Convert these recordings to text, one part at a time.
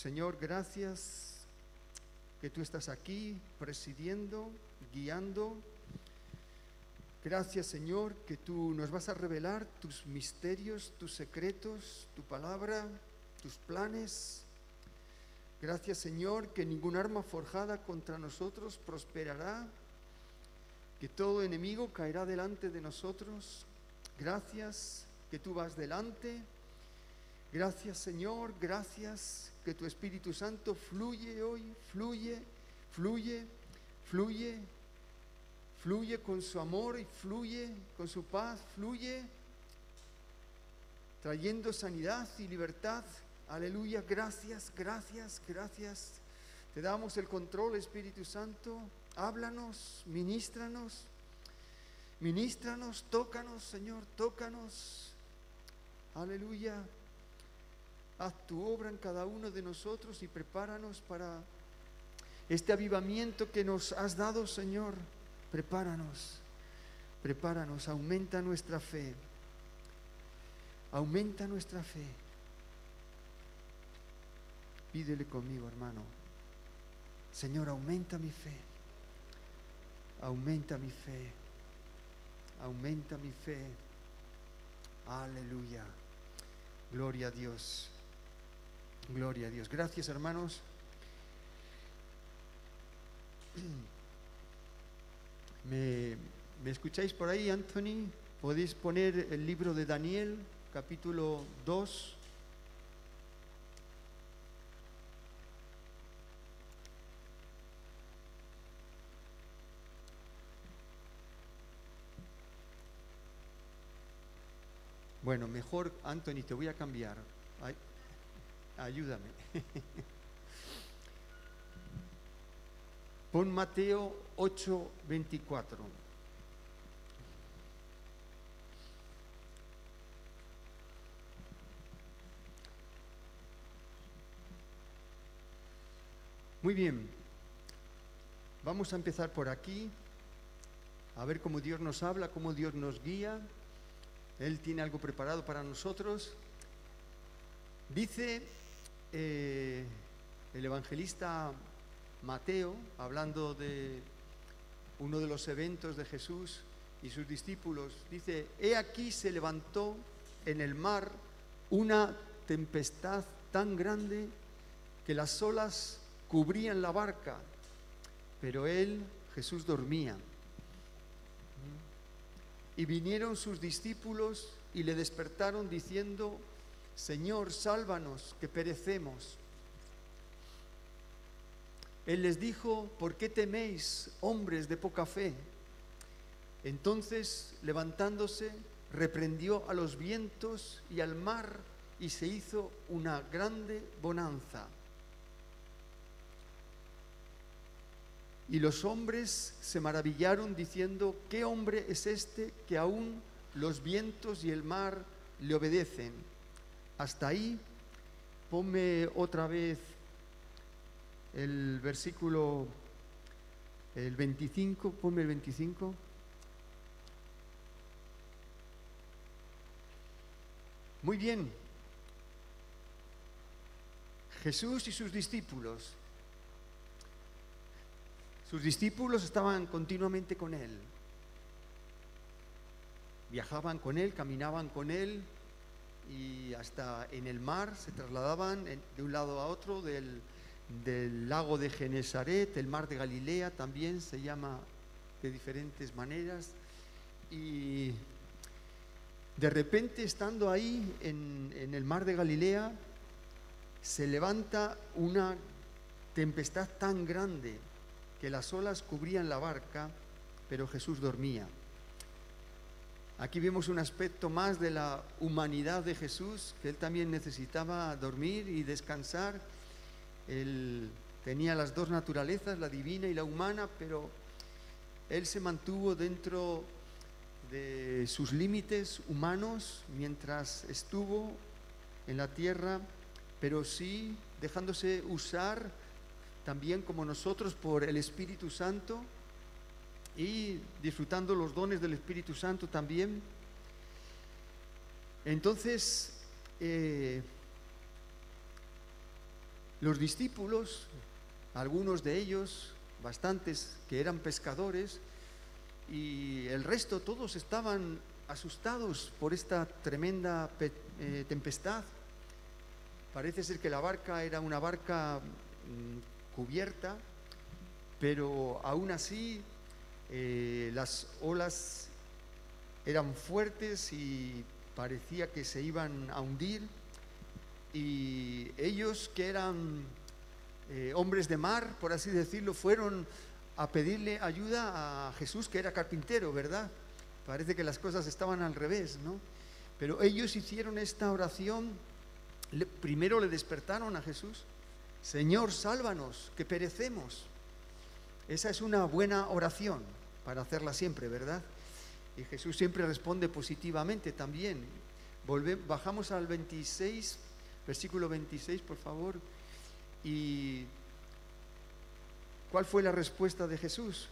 Señor, gracias que tú estás aquí presidiendo, guiando. Gracias, Señor, que tú nos vas a revelar tus misterios, tus secretos, tu palabra, tus planes. Gracias, Señor, que ningún arma forjada contra nosotros prosperará, que todo enemigo caerá delante de nosotros. Gracias que tú vas delante. Gracias, Señor, gracias que tu Espíritu Santo fluye hoy, fluye, fluye, fluye, fluye con su amor y fluye con su paz, fluye trayendo sanidad y libertad. Aleluya, gracias, gracias, gracias. Te damos el control, Espíritu Santo. Háblanos, ministranos, ministranos, tócanos, Señor, tócanos. Aleluya. Haz tu obra en cada uno de nosotros y prepáranos para este avivamiento que nos has dado, Señor. Prepáranos, prepáranos, aumenta nuestra fe. Aumenta nuestra fe. Pídele conmigo, hermano. Señor, aumenta mi fe. Aumenta mi fe. Aumenta mi fe. Aleluya. Gloria a Dios. Gloria a Dios. Gracias, hermanos. ¿Me, ¿Me, escucháis por ahí, Anthony? ¿Podéis poner el libro de Daniel, capítulo 2? Bueno, mejor, Anthony, te voy a cambiar. Ayúdame. Pon Mateo 8, 24. Muy bien, vamos a empezar por aquí, a ver cómo Dios nos habla, cómo Dios nos guía. Él tiene algo preparado para nosotros. Dice eh, el evangelista Mateo, hablando de uno de los eventos de Jesús y sus discípulos, dice, he aquí se levantó en el mar una tempestad tan grande que las olas cubrían la barca, pero él, Jesús, dormía. Y vinieron sus discípulos y le despertaron diciendo, Señor, sálvanos, que perecemos. Él les dijo, ¿por qué teméis, hombres de poca fe? Entonces, levantándose, reprendió a los vientos y al mar y se hizo una grande bonanza. Y los hombres se maravillaron diciendo, ¿qué hombre es este que aún los vientos y el mar le obedecen? Hasta ahí, ponme otra vez el versículo, el 25, ponme el 25. Muy bien. Jesús y sus discípulos sus discípulos estaban continuamente con él. Viajaban con él, caminaban con él y hasta en el mar se trasladaban de un lado a otro del, lago de Genesaret, el mar de Galilea también se llama de diferentes maneras. Y de repente estando ahí en, en el mar de Galilea, se levanta una tempestad tan grande que las olas cubrían la barca, pero Jesús dormía. Aquí vemos un aspecto más de la humanidad de Jesús, que él también necesitaba dormir y descansar. Él tenía las dos naturalezas, la divina y la humana, pero él se mantuvo dentro de sus límites humanos mientras estuvo en la tierra, pero sí dejándose usar también como nosotros por el Espíritu Santo y disfrutando los dones del Espíritu Santo también. Entonces, eh, Los discípulos, algunos de ellos, bastantes que eran pescadores, y el resto todos estaban asustados por esta tremenda eh, tempestad. Parece ser que la barca era una barca mm, cubierta, pero aún así eh, las olas eran fuertes y parecía que se iban a hundir. Y ellos que eran eh, hombres de mar, por así decirlo, fueron a pedirle ayuda a Jesús, que era carpintero, ¿verdad? Parece que las cosas estaban al revés, ¿no? Pero ellos hicieron esta oración, primero le despertaron a Jesús, Señor, sálvanos, que perecemos. Esa es una buena oración para hacerla siempre, ¿verdad? Y Jesús siempre responde positivamente también. bajamos al 26, versículo 26, por favor. Y ¿Cuál fue la respuesta de Jesús?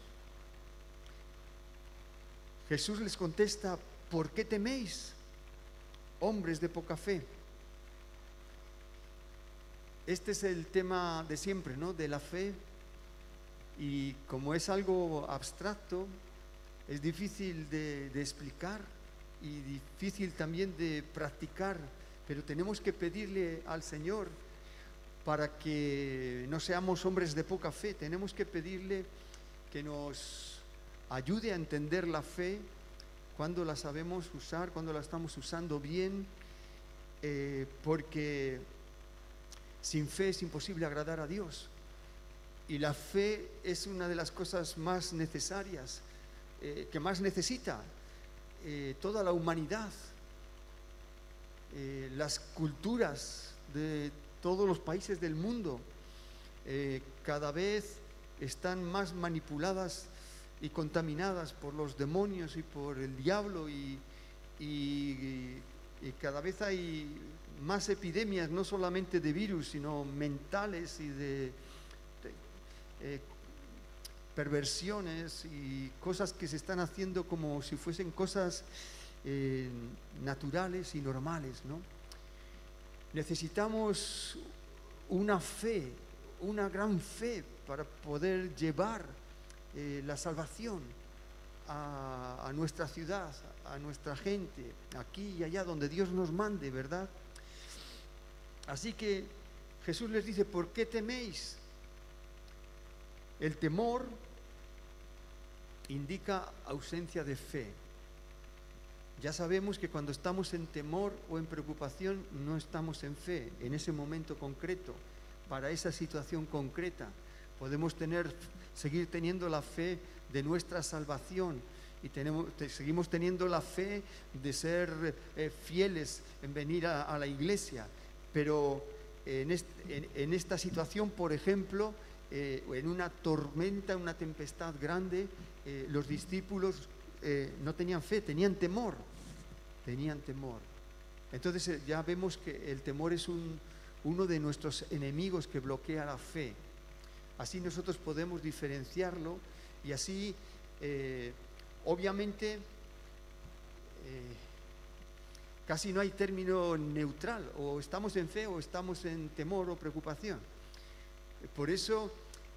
Jesús les contesta, ¿por qué teméis, hombres de poca fe? Este es el tema de siempre, ¿no? De la fe. Y como es algo abstracto, es difícil de, explicar y difícil también de practicar, pero tenemos que pedirle al Señor para que no seamos hombres de poca fe. Tenemos que pedirle que nos ayude a entender la fe cuando la sabemos usar, cuando la estamos usando bien, eh, porque sin fe es imposible agradar a Dios. Y la fe es una de las cosas más necesarias, eh, que más necesita eh, toda la humanidad, las culturas de todos los países del mundo eh, cada vez están más manipuladas y contaminadas por los demonios y por el diablo y, cada vez hay más epidemias, no solamente de virus, sino mentales y de, eh, perversiones y cosas que se están haciendo como si fuesen cosas eh, naturales y normales, ¿no? Necesitamos una fe, una gran fe para poder llevar eh, la salvación a, nuestra ciudad, a nuestra gente, aquí y allá donde Dios nos mande, ¿verdad? Así que Jesús les dice, ¿por qué teméis? El temor indica ausencia de fe. Ya sabemos que cuando estamos en temor o en preocupación no estamos en fe en ese momento concreto, para esa situación concreta. Podemos tener, seguir teniendo la fe de nuestra salvación y tenemos, seguimos teniendo la fe de ser eh, fieles en venir a, la iglesia, pero en, esta situación, por ejemplo, eh, en una tormenta, una tempestad grande, eh, los discípulos eh, no tenían fe, tenían temor, tenían temor. Entonces ya vemos que el temor es uno de nuestros enemigos que bloquea la fe. Así nosotros podemos diferenciarlo y así, obviamente, casi no hay término neutral, o estamos en fe o estamos en temor o preocupación. Por eso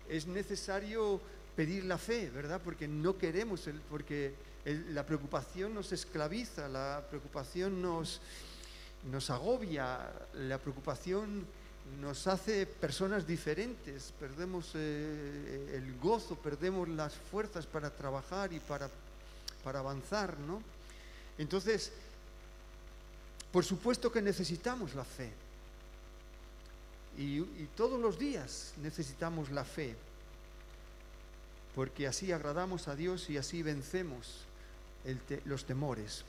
es necesario pedir la fe, ¿verdad? Porque no queremos, el, porque la preocupación nos esclaviza, la preocupación nos, nos agobia, la preocupación nos hace personas diferentes, perdemos eh, el gozo, perdemos las fuerzas para trabajar y para, para avanzar, ¿no? Entonces, por supuesto que necesitamos la fe. Y todos los días necesitamos la fe, porque así agradamos a Dios y así vencemos los temores.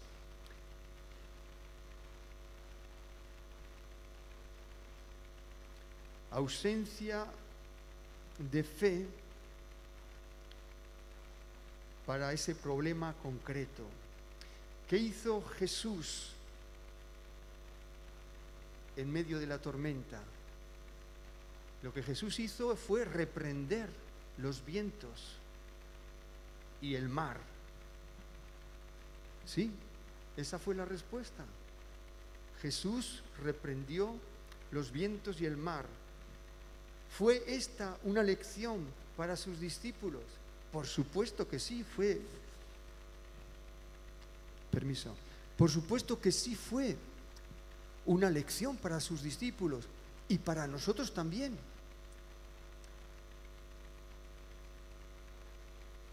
Ausencia de fe para ese problema concreto. ¿Qué hizo Jesús en medio de la tormenta? Lo que Jesús hizo fue reprender los vientos y el mar Sí, esa fue la respuesta. Jesús reprendió los vientos y el mar ¿Fue esta una lección para sus discípulos? Por supuesto que sí, fue. Permiso. Por supuesto que sí fue una lección para sus discípulos y para nosotros también.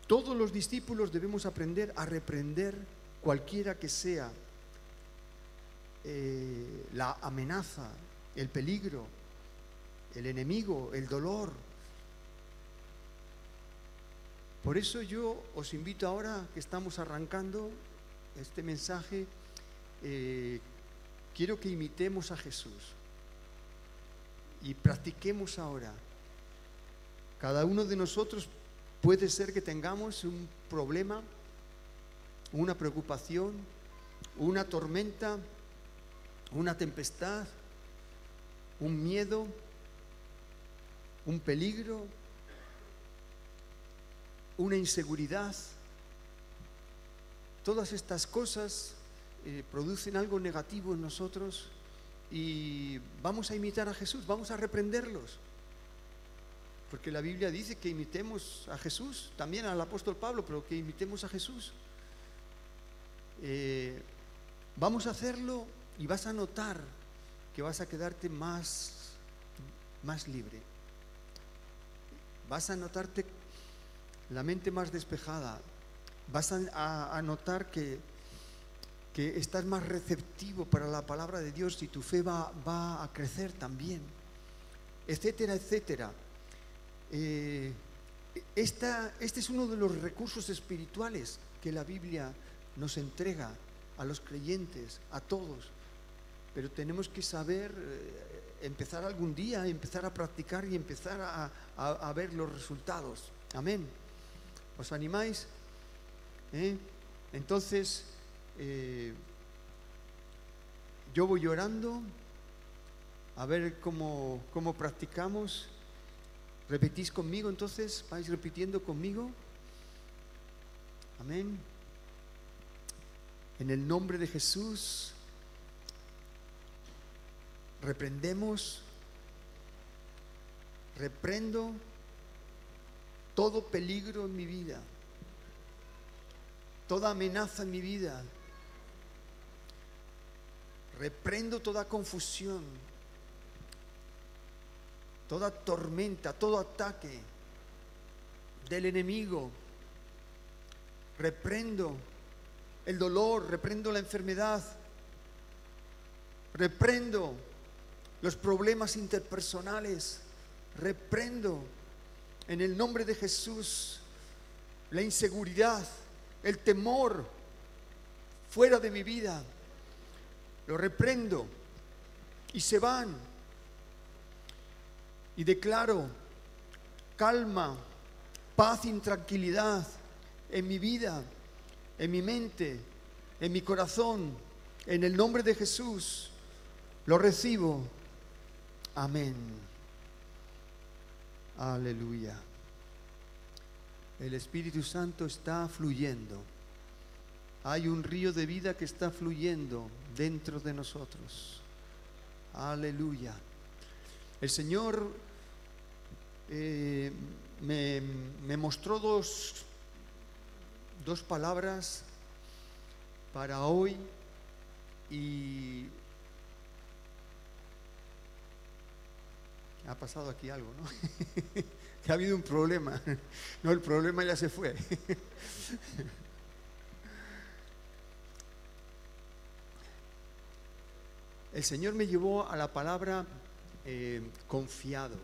Todos los discípulos debemos aprender a reprender cualquiera que sea eh, la amenaza, el peligro, el enemigo, el dolor. Por eso yo os invito ahora que estamos arrancando este mensaje, eh, quiero que imitemos a Jesús y practiquemos ahora. Cada uno de nosotros puede ser que tengamos un problema, una preocupación, una tormenta, una tempestad, un miedo, un peligro, una inseguridad. Todas estas cosas eh, producen algo negativo en nosotros y vamos a imitar a Jesús, vamos a reprenderlos. Porque la Biblia dice que imitemos a Jesús, también al apóstol Pablo, pero que imitemos a Jesús. Eh, vamos a hacerlo y vas a notar que vas a quedarte más, más libre. Vas a notarte la mente más despejada. Vas a, notar que, que, estás más receptivo para la palabra de Dios y tu fe va, va a crecer también, etcétera, etcétera. Eh, esta, este es uno de los recursos espirituales que la Biblia nos entrega a los creyentes, a todos pero tenemos que saber eh, empezar algún día, empezar a practicar y empezar a, ver los resultados. Amén. ¿Os animáis? ¿Eh? Entonces, eh, yo voy llorando a ver cómo, cómo practicamos. ¿Repetís conmigo entonces? ¿Vais repitiendo conmigo? Amén. En el nombre de Jesús reprendemos, reprendo todo peligro en mi vida, toda amenaza en mi vida, reprendo toda confusión, toda tormenta, todo ataque del enemigo, reprendo el dolor, reprendo la enfermedad, reprendo los problemas interpersonales. Reprendo en el nombre de Jesús la inseguridad, el temor fuera de mi vida. Lo reprendo y se van. Y declaro calma, paz y tranquilidad en mi vida, en mi mente, en mi corazón. En el nombre de Jesús lo recibo Amén. Aleluya. El Espíritu Santo está fluyendo. Hay un río de vida que está fluyendo dentro de nosotros. Aleluya. El Señor eh, me, me, mostró dos, dos palabras para hoy y ha pasado aquí algo, ¿no? que ha habido un problema. No, el problema ya se fue. El Señor me llevó a la palabra eh, confiado,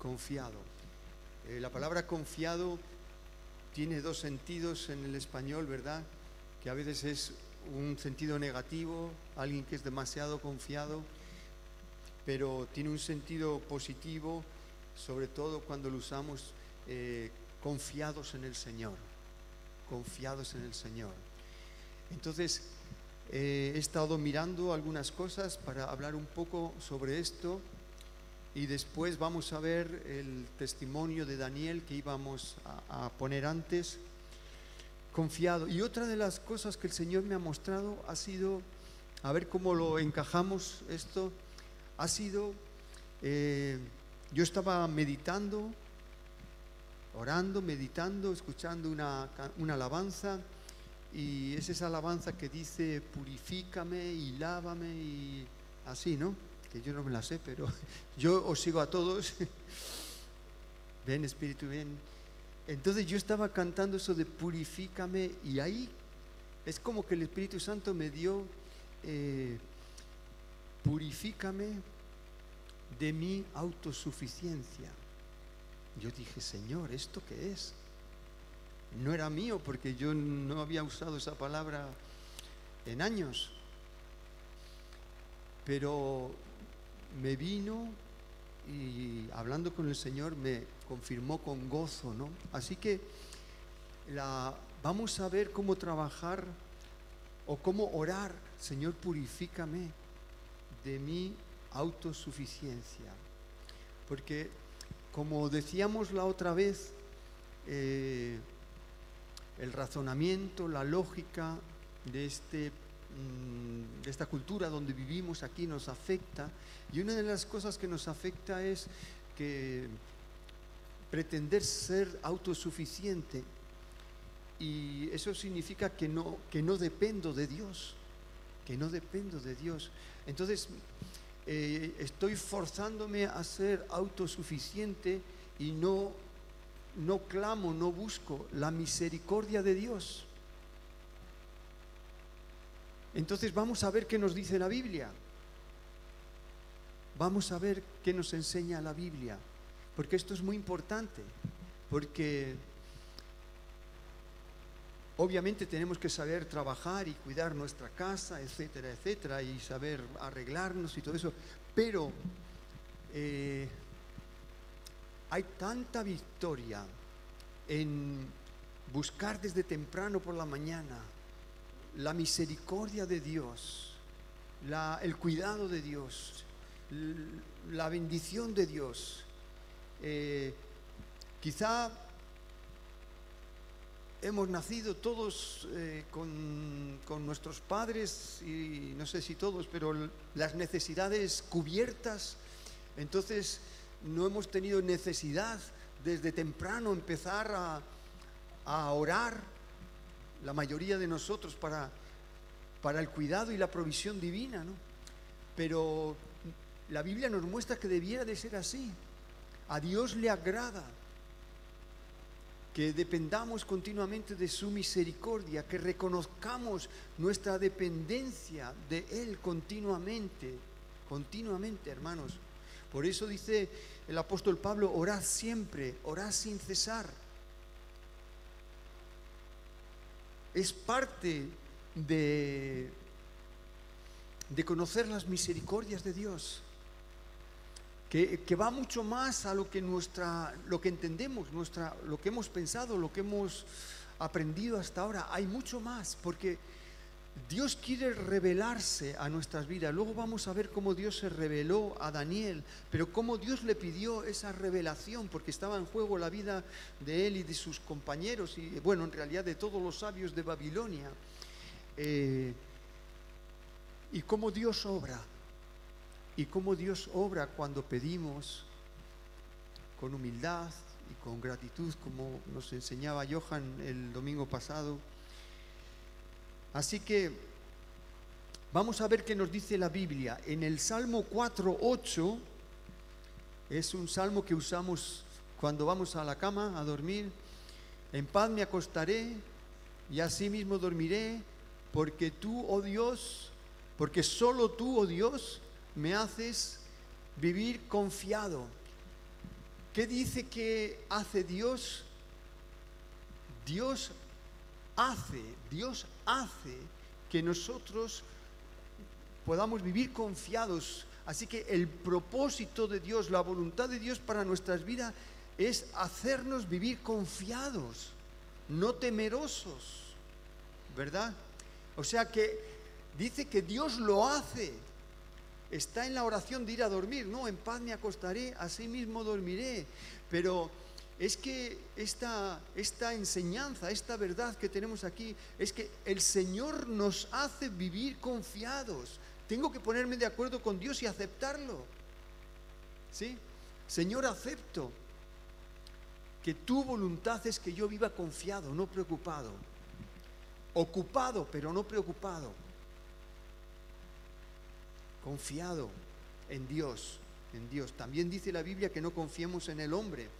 confiado. Eh, la palabra confiado tiene dos sentidos en el español, ¿verdad? Que a veces es un sentido negativo, alguien que es demasiado confiado, pero tiene un sentido positivo, sobre todo cuando lo usamos eh, confiados en el Señor, confiados en el Señor. Entonces, eh, he estado mirando algunas cosas para hablar un poco sobre esto y después vamos a ver el testimonio de Daniel que íbamos a, poner antes, confiado. Y otra de las cosas que el Señor me ha mostrado ha sido, a ver cómo lo encajamos esto, ha sido eh, yo estaba meditando, orando, meditando, escuchando una, una alabanza y es esa alabanza que dice purifícame y lávame y así, ¿no? Que yo no me la sé, pero yo os sigo a todos. ven, Espíritu, ven. Entonces yo estaba cantando eso de purifícame y ahí es como que el Espíritu Santo me dio, eh, purifícame de mi autosuficiencia. Yo dije, Señor, ¿esto qué es? No era mío porque yo no había usado esa palabra en años. Pero me vino y hablando con el Señor me confirmó con gozo, ¿no? Así que la, vamos a ver cómo trabajar o cómo orar, Señor, purifícame de mi autosuficiencia. Porque, como decíamos la otra vez, eh, el razonamiento, la lógica de, este, esta cultura donde vivimos aquí nos afecta. Y una de las cosas que nos afecta es que pretender ser autosuficiente y eso significa que no, que no dependo de Dios, que no dependo de Dios. Entonces, eh, estoy forzándome a ser autosuficiente y no, no clamo, no busco la misericordia de Dios. Entonces vamos a ver qué nos dice la Biblia. Vamos a ver qué nos enseña la Biblia, porque esto es muy importante, porque obviamente tenemos que saber trabajar y cuidar nuestra casa, etcétera, etcétera, y saber arreglarnos y todo eso, pero eh, hay tanta victoria en buscar desde temprano por la mañana la misericordia de Dios, el cuidado de Dios, la bendición de Dios. Eh, quizá hemos nacido todos eh, con, nuestros padres y no sé si todos, pero las necesidades cubiertas, entonces no hemos tenido necesidad desde temprano empezar a orar, la mayoría de nosotros, para, para el cuidado y la provisión divina, ¿no? Pero la Biblia nos muestra que debiera de ser así. A Dios le agrada que dependamos continuamente de su misericordia, que reconozcamos nuestra dependencia de Él continuamente, continuamente, hermanos. Por eso dice el apóstol Pablo, orad siempre, orad sin cesar. Es parte de, de conocer las misericordias de Dios que, que va mucho más a lo que nuestra, lo que entendemos, nuestra, lo que hemos pensado, lo que hemos aprendido hasta ahora. Hay mucho más, porque Dios quiere revelarse a nuestras vidas. Luego vamos a ver cómo Dios se reveló a Daniel, pero cómo Dios le pidió esa revelación, porque estaba en juego la vida de él y de sus compañeros, y bueno, en realidad de todos los sabios de Babilonia. Eh, y cómo Dios obra y cómo Dios obra cuando pedimos con humildad y con gratitud, como nos enseñaba Johan el domingo pasado. Así que vamos a ver qué nos dice la Biblia. En el Salmo 4.8, es un salmo que usamos cuando vamos a la cama a dormir. En paz me acostaré y así mismo dormiré, porque tú, oh Dios, porque solo tú, oh Dios, me haces vivir confiado. ¿Qué dice que hace Dios? Dios hace, Dios hace que nosotros podamos vivir confiados. Así que el propósito de Dios, la voluntad de Dios para nuestras vidas es hacernos vivir confiados, no temerosos, ¿verdad? O sea que dice que Dios lo hace está en la oración de ir a dormir, no, en paz me acostaré, así mismo dormiré. Pero es que esta, esta enseñanza, esta verdad que tenemos aquí, es que el Señor nos hace vivir confiados. Tengo que ponerme de acuerdo con Dios y aceptarlo. ¿Sí? Señor, acepto que tu voluntad es que yo viva confiado, no preocupado, ocupado, pero no preocupado, confiado en Dios, en Dios. También dice la Biblia que no confiemos en el hombre.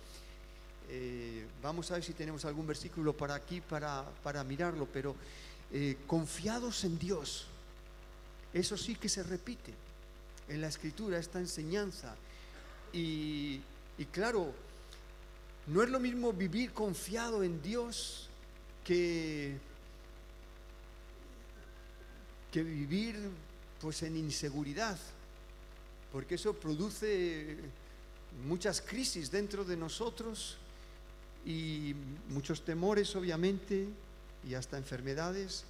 Eh, vamos a ver si tenemos algún versículo para aquí para, para mirarlo, pero eh, confiados en Dios. Eso sí que se repite en la escritura, esta enseñanza. Y, y claro, no es lo mismo vivir confiado en Dios que, que vivir pues en inseguridad, porque eso produce muchas crisis dentro de nosotros y muchos temores obviamente y hasta enfermedades.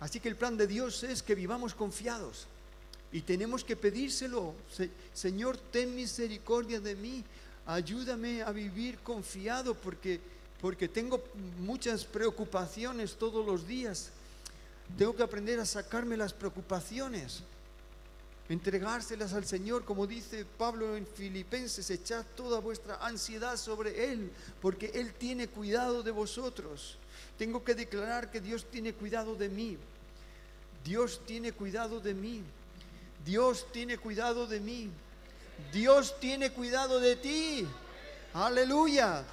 Así que el plan de Dios es que vivamos confiados y tenemos que pedírselo. Señor, ten misericordia de mí, ayúdame a vivir confiado porque, porque tengo muchas preocupaciones todos los días. Tengo que aprender a sacarme las preocupaciones, entregárselas al Señor, como dice Pablo en Filipenses, echad toda vuestra ansiedad sobre Él, porque Él tiene cuidado de vosotros. Tengo que declarar que Dios tiene cuidado de mí. Dios tiene cuidado de mí. Dios tiene cuidado de mí. Dios tiene cuidado de ti. Aleluya.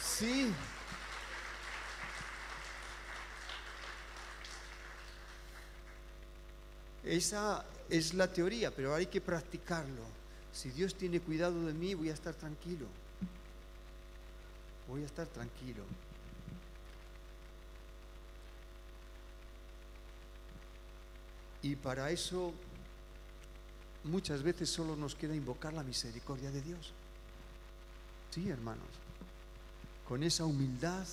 Sí. Esa es la teoría, pero hay que practicarlo. Si Dios tiene cuidado de mí, voy a estar tranquilo. Voy a estar tranquilo. Y para eso muchas veces solo nos queda invocar la misericordia de Dios. Sí, hermanos, con esa humildad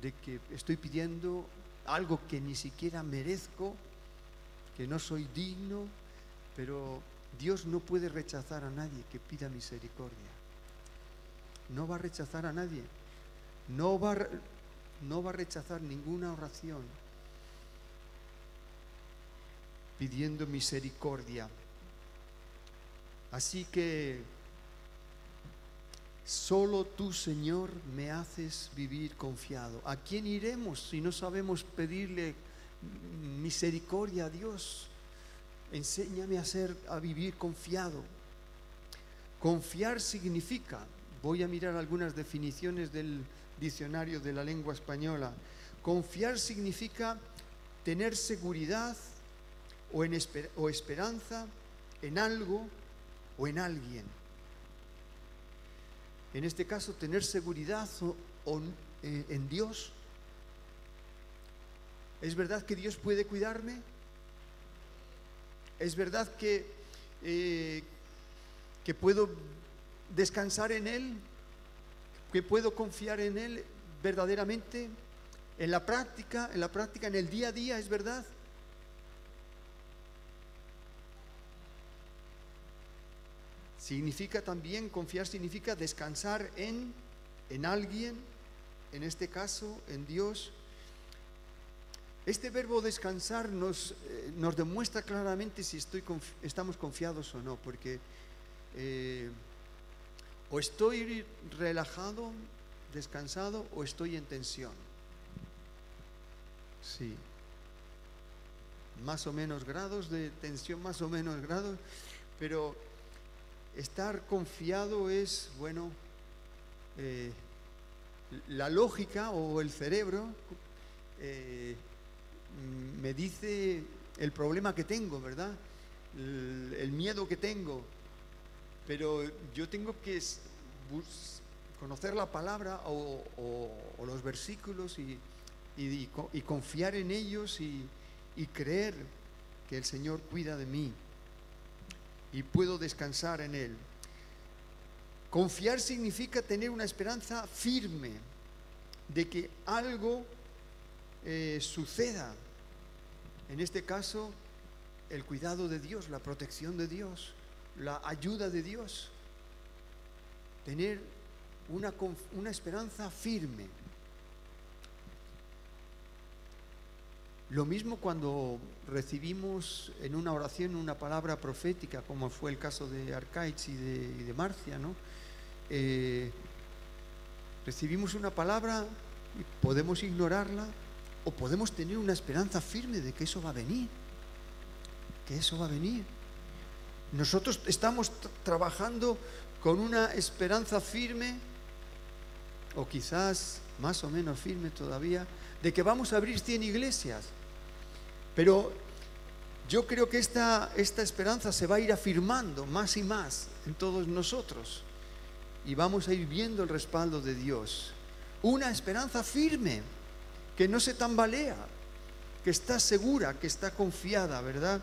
de que estoy pidiendo algo que ni siquiera merezco, que no soy digno, pero Dios no puede rechazar a nadie que pida misericordia. No va a rechazar a nadie. No va, no va a rechazar ninguna oración pidiendo misericordia. Así que solo tú, Señor, me haces vivir confiado. ¿A quién iremos si no sabemos pedirle misericordia Dios? Enséñame a ser a vivir confiado. Confiar significa, voy a mirar algunas definiciones del diccionario de la lengua española. Confiar significa tener seguridad, o, en esperanza en algo o en alguien. En este caso, tener seguridad o, eh, en Dios. ¿Es verdad que Dios puede cuidarme? ¿Es verdad que, eh, que puedo descansar en Él? ¿Que puedo confiar en Él verdaderamente? En la práctica, en la práctica, en el día a día, ¿es verdad? Significa también, confiar significa descansar en, en alguien, en este caso, en Dios. Este verbo descansar nos, eh, nos demuestra claramente si estamos confiados o no, porque eh, o estoy relajado, descansado, o estoy en tensión. Sí. Más o menos grados de tensión, más o menos grados, pero Estar confiado es, bueno, eh, la lógica o el cerebro me dice el problema que tengo, ¿verdad? El, miedo que tengo. Pero yo tengo que conocer la palabra o, los versículos y, confiar en ellos y creer que el Señor cuida de mí y puedo descansar en Él. Confiar significa tener una esperanza firme de que algo eh, suceda. En este caso, el cuidado de Dios, la protección de Dios, la ayuda de Dios. Tener una, una esperanza firme. Lo mismo cuando recibimos en una oración una palabra profética, como fue el caso de Arcaich y de, Marcia, ¿no? Eh, recibimos una palabra y podemos ignorarla o podemos tener una esperanza firme de que eso va a venir, que eso va a venir. Nosotros estamos trabajando con una esperanza firme, o quizás más o menos firme todavía, de que vamos a abrir 100 iglesias. Pero yo creo que esta, esta esperanza se va a ir afirmando más y más en todos nosotros y vamos a ir viendo el respaldo de Dios. Una esperanza firme, que no se tambalea, que está segura, que está confiada, ¿verdad?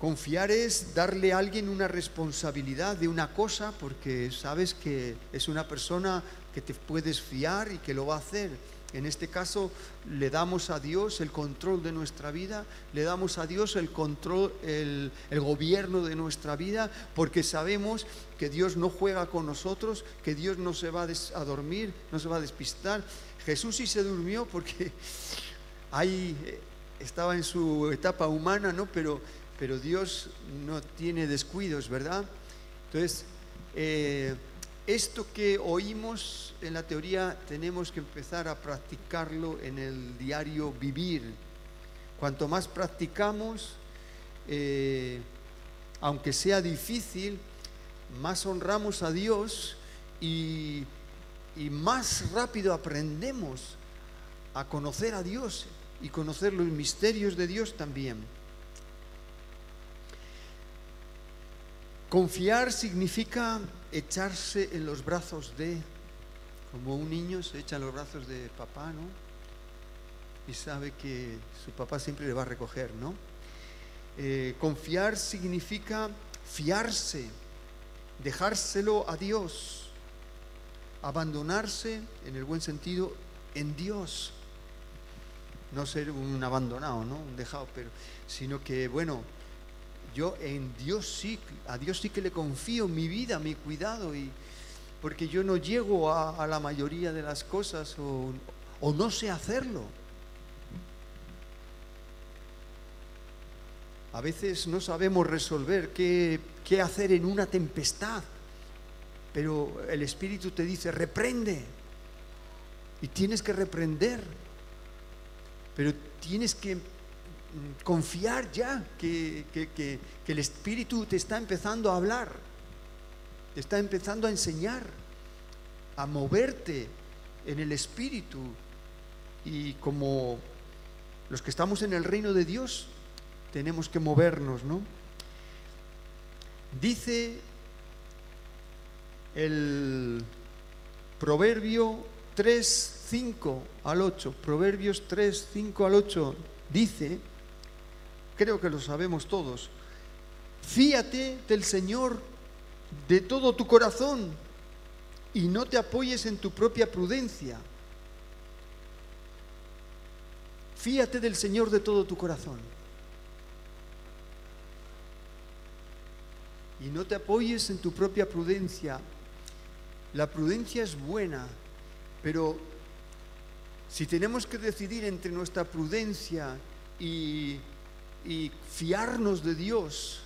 Confiar es darle a alguien una responsabilidad de una cosa porque sabes que es una persona que te puedes fiar y que lo va a hacer. En este caso le damos a Dios el control de nuestra vida, le damos a Dios el control, el, gobierno de nuestra vida, porque sabemos que Dios no juega con nosotros, que Dios no se va a dormir, no se va a despistar. Jesús sí se durmió porque ahí eh, estaba en su etapa humana, ¿no? Pero pero Dios no tiene descuidos, ¿verdad? Entonces, eh, esto que oímos en la teoría tenemos que empezar a practicarlo en el diario vivir. Cuanto más practicamos, eh, aunque sea difícil, más honramos a Dios y, y más rápido aprendemos a conocer a Dios y conocer los misterios de Dios también. Confiar significa echarse en los brazos de, como un niño se echa en los brazos de papá, ¿no? Y sabe que su papá siempre le va a recoger, ¿no? Eh, confiar significa fiarse, dejárselo a Dios, abandonarse, en el buen sentido, en Dios. No ser un abandonado, ¿no? Un dejado, pero, sino que, bueno, yo en Dios sí, a Dios sí que le confío mi vida, mi cuidado, y, porque yo no llego a, la mayoría de las cosas o, no sé hacerlo. A veces no sabemos resolver qué hacer en una tempestad, pero el Espíritu te dice, reprende, y tienes que reprender, pero tienes que confiar ya que, el Espíritu te está empezando a hablar, te está empezando a enseñar, a moverte en el Espíritu. Y como los que estamos en el reino de Dios, tenemos que movernos, ¿no? Dice el Proverbio 3, 5 al 8, Proverbios 3, 5 al 8, dice, creo que lo sabemos todos. Fíate del Señor de todo tu corazón y no te apoyes en tu propia prudencia. Fíate del Señor de todo tu corazón. Y no te apoyes en tu propia prudencia. La prudencia es buena, pero si tenemos que decidir entre nuestra prudencia y y fiarnos de Dios,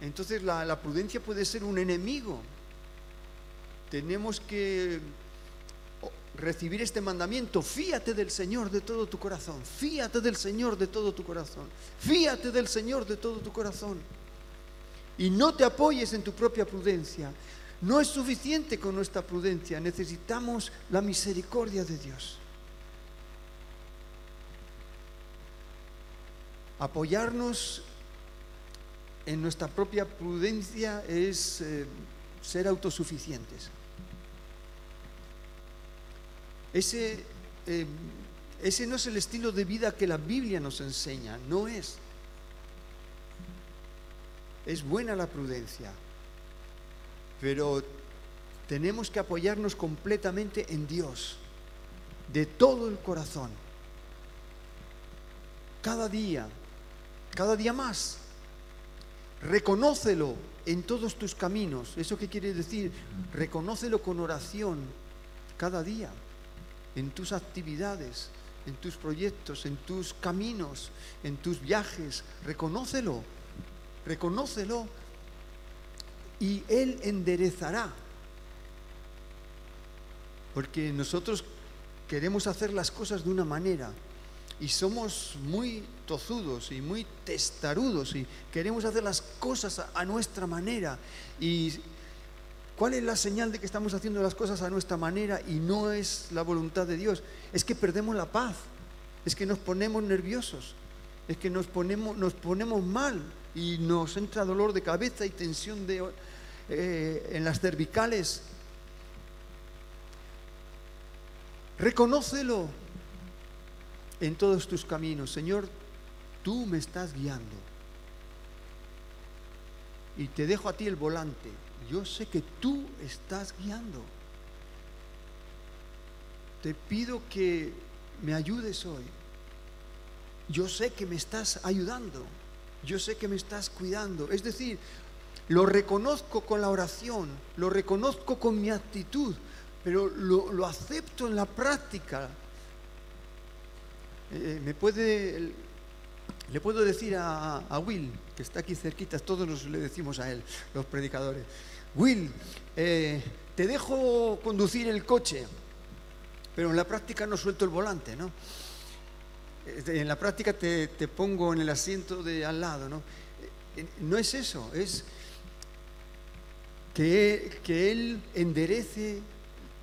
entonces la, prudencia puede ser un enemigo. Tenemos que recibir este mandamiento, fíate del Señor de todo tu corazón, fíate del Señor de todo tu corazón, fíate del Señor de todo tu corazón. Y no te apoyes en tu propia prudencia. No es suficiente con nuestra prudencia, necesitamos la misericordia de Dios. Apoyarnos en nuestra propia prudencia es eh, ser autosuficientes. Eh, ese no es el estilo de vida que la Biblia nos enseña, no es. Es buena la prudencia, pero tenemos que apoyarnos completamente en Dios, de todo el corazón, cada día cada día más. Reconócelo, en todos tus caminos. ¿Eso qué quiere decir? Reconócelo con oración cada día, en tus actividades, en tus proyectos, en tus caminos, en tus viajes. Reconócelo, reconócelo y Él enderezará. Porque nosotros queremos hacer las cosas de una manera y somos muy tozudos y muy testarudos y queremos hacer las cosas a, nuestra manera. ¿Y cuál es la señal de que estamos haciendo las cosas a nuestra manera y no es la voluntad de Dios? Es que perdemos la paz, es que nos ponemos nerviosos, es que nos ponemos, nos ponemos mal y nos entra dolor de cabeza y tensión de, eh, en las cervicales. Reconócelo en todos tus caminos. Señor, tú me estás guiando. Y te dejo a ti el volante. Yo sé que tú estás guiando. Te pido que me ayudes hoy. Yo sé que me estás ayudando. Yo sé que me estás cuidando. Es decir, lo reconozco con la oración, lo reconozco con mi actitud, pero lo, acepto en la práctica. Eh, me puede, le puedo decir a, Will, que está aquí cerquita, todos nos le decimos a él, los predicadores, Will, eh, te dejo conducir el coche, pero en la práctica no suelto el volante, ¿no? En la práctica te, te pongo en el asiento de al lado, ¿no? Eh, no es eso, es que, que Él enderece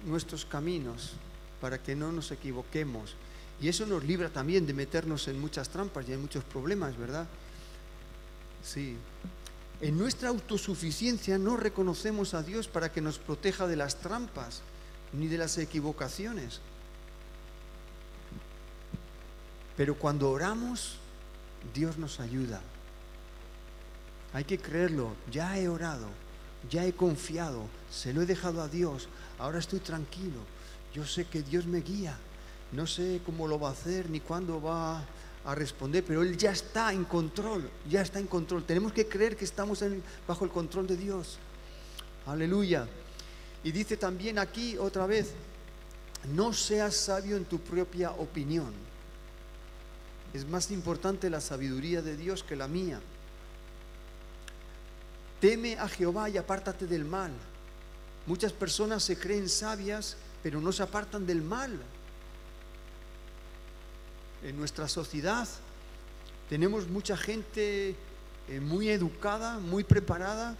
nuestros caminos para que no nos equivoquemos. Y eso nos libra también de meternos en muchas trampas y en muchos problemas, ¿verdad? Sí. En nuestra autosuficiencia no reconocemos a Dios para que nos proteja de las trampas ni de las equivocaciones. Pero cuando oramos, Dios nos ayuda. Hay que creerlo. Ya he orado, ya he confiado, se lo he dejado a Dios, ahora estoy tranquilo, yo sé que Dios me guía, no sé cómo lo va a hacer ni cuándo va a responder, pero Él ya está en control, ya está en control. Tenemos que creer que estamos bajo el control de Dios. Aleluya. Y dice también aquí otra vez, no seas sabio en tu propia opinión. Es más importante la sabiduría de Dios que la mía. Teme a Jehová y apártate del mal. Muchas personas se creen sabias, pero no se apartan del mal. En nuestra sociedad tenemos mucha gente eh, muy educada, muy preparada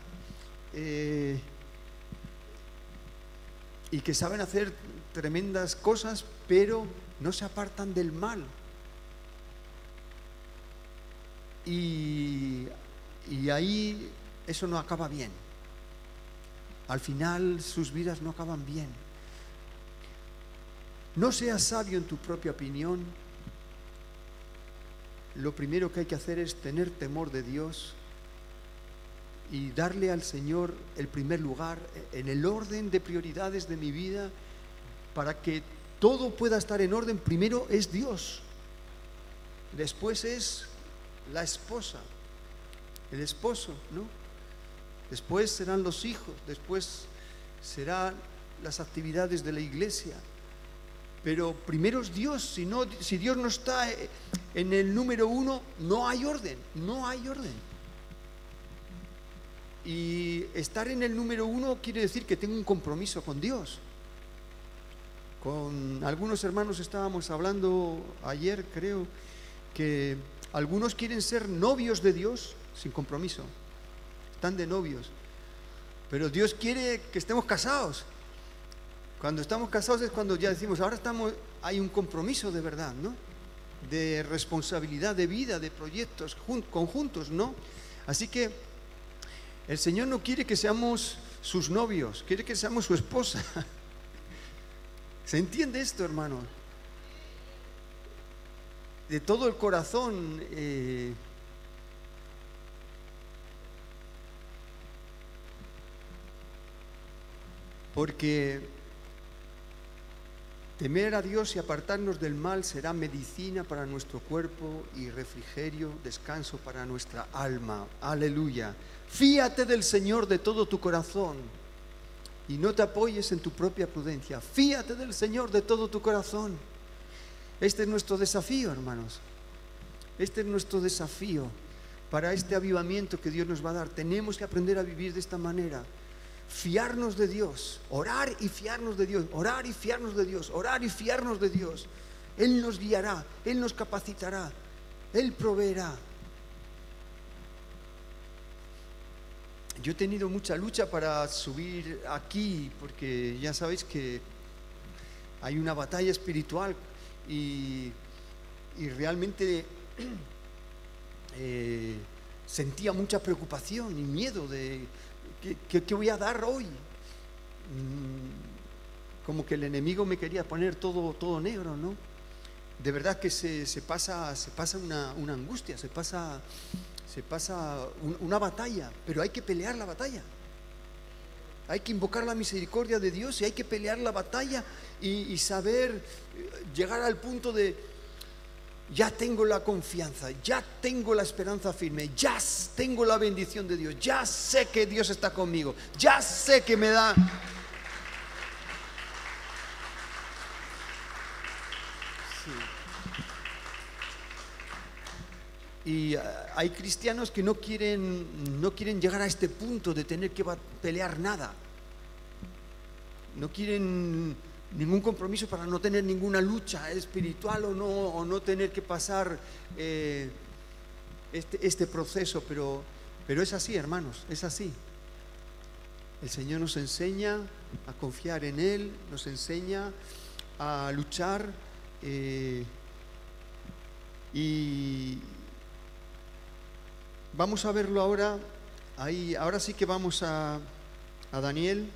eh, y que saben hacer tremendas cosas, pero no se apartan del mal. Y, y ahí eso no acaba bien. Al final sus vidas no acaban bien. No seas sabio en tu propia opinión. Lo primero que hay que hacer es tener temor de Dios y darle al Señor el primer lugar en el orden de prioridades de mi vida para que todo pueda estar en orden. Primero es Dios, después es la esposa, el esposo, ¿no? después serán los hijos, después serán las actividades de la iglesia. Pero primero es Dios, si, no, si Dios no está en el número uno, no hay orden, no hay orden. Y estar en el número uno quiere decir que tengo un compromiso con Dios. Con algunos hermanos estábamos hablando ayer, creo, que algunos quieren ser novios de Dios sin compromiso están de novios. Pero Dios quiere que estemos casados. Cuando estamos casados es cuando ya decimos, ahora estamos, hay un compromiso de verdad, ¿no? De responsabilidad de vida, de proyectos conjuntos, ¿no? Así que el Señor no quiere que seamos sus novios, quiere que seamos su esposa. ¿Se entiende esto, hermano? De todo el corazón. Eh, Porque Temer a Dios y apartarnos del mal será medicina para nuestro cuerpo y refrigerio, descanso para nuestra alma. Aleluya. Fíate del Señor de todo tu corazón y no te apoyes en tu propia prudencia. Fíate del Señor de todo tu corazón. Este es nuestro desafío, hermanos. Este es nuestro desafío para este avivamiento que Dios nos va a dar. Tenemos que aprender a vivir de esta manera fiarnos de Dios, orar y fiarnos de Dios, orar y fiarnos de Dios, orar y fiarnos de Dios. Él nos guiará, Él nos capacitará, Él proveerá. Yo he tenido mucha lucha para subir aquí, porque ya sabéis que hay una batalla espiritual y, realmente eh, sentía mucha preocupación y miedo de ¿Qué, voy a dar hoy? Mm, como que el enemigo me quería poner todo, todo negro, ¿no? De verdad que se, pasa, se pasa una, angustia, se pasa, se pasa una batalla, pero hay que pelear la batalla. Hay que invocar la misericordia de Dios y hay que pelear la batalla y saber eh, llegar al punto de, ya tengo la confianza, ya tengo la esperanza firme, ya tengo la bendición de Dios, ya sé que Dios está conmigo, ya sé que me da... Y ah, hay cristianos que no quieren, no quieren llegar a este punto de tener que pelear nada. No quieren ningún compromiso para no tener ninguna lucha espiritual o no, o no tener que pasar eh, este, este, proceso, pero, pero es así, hermanos, es así. El Señor nos enseña a confiar en Él, nos enseña a luchar eh, y vamos a verlo ahora. Ahí, ahora sí que vamos a, a Daniel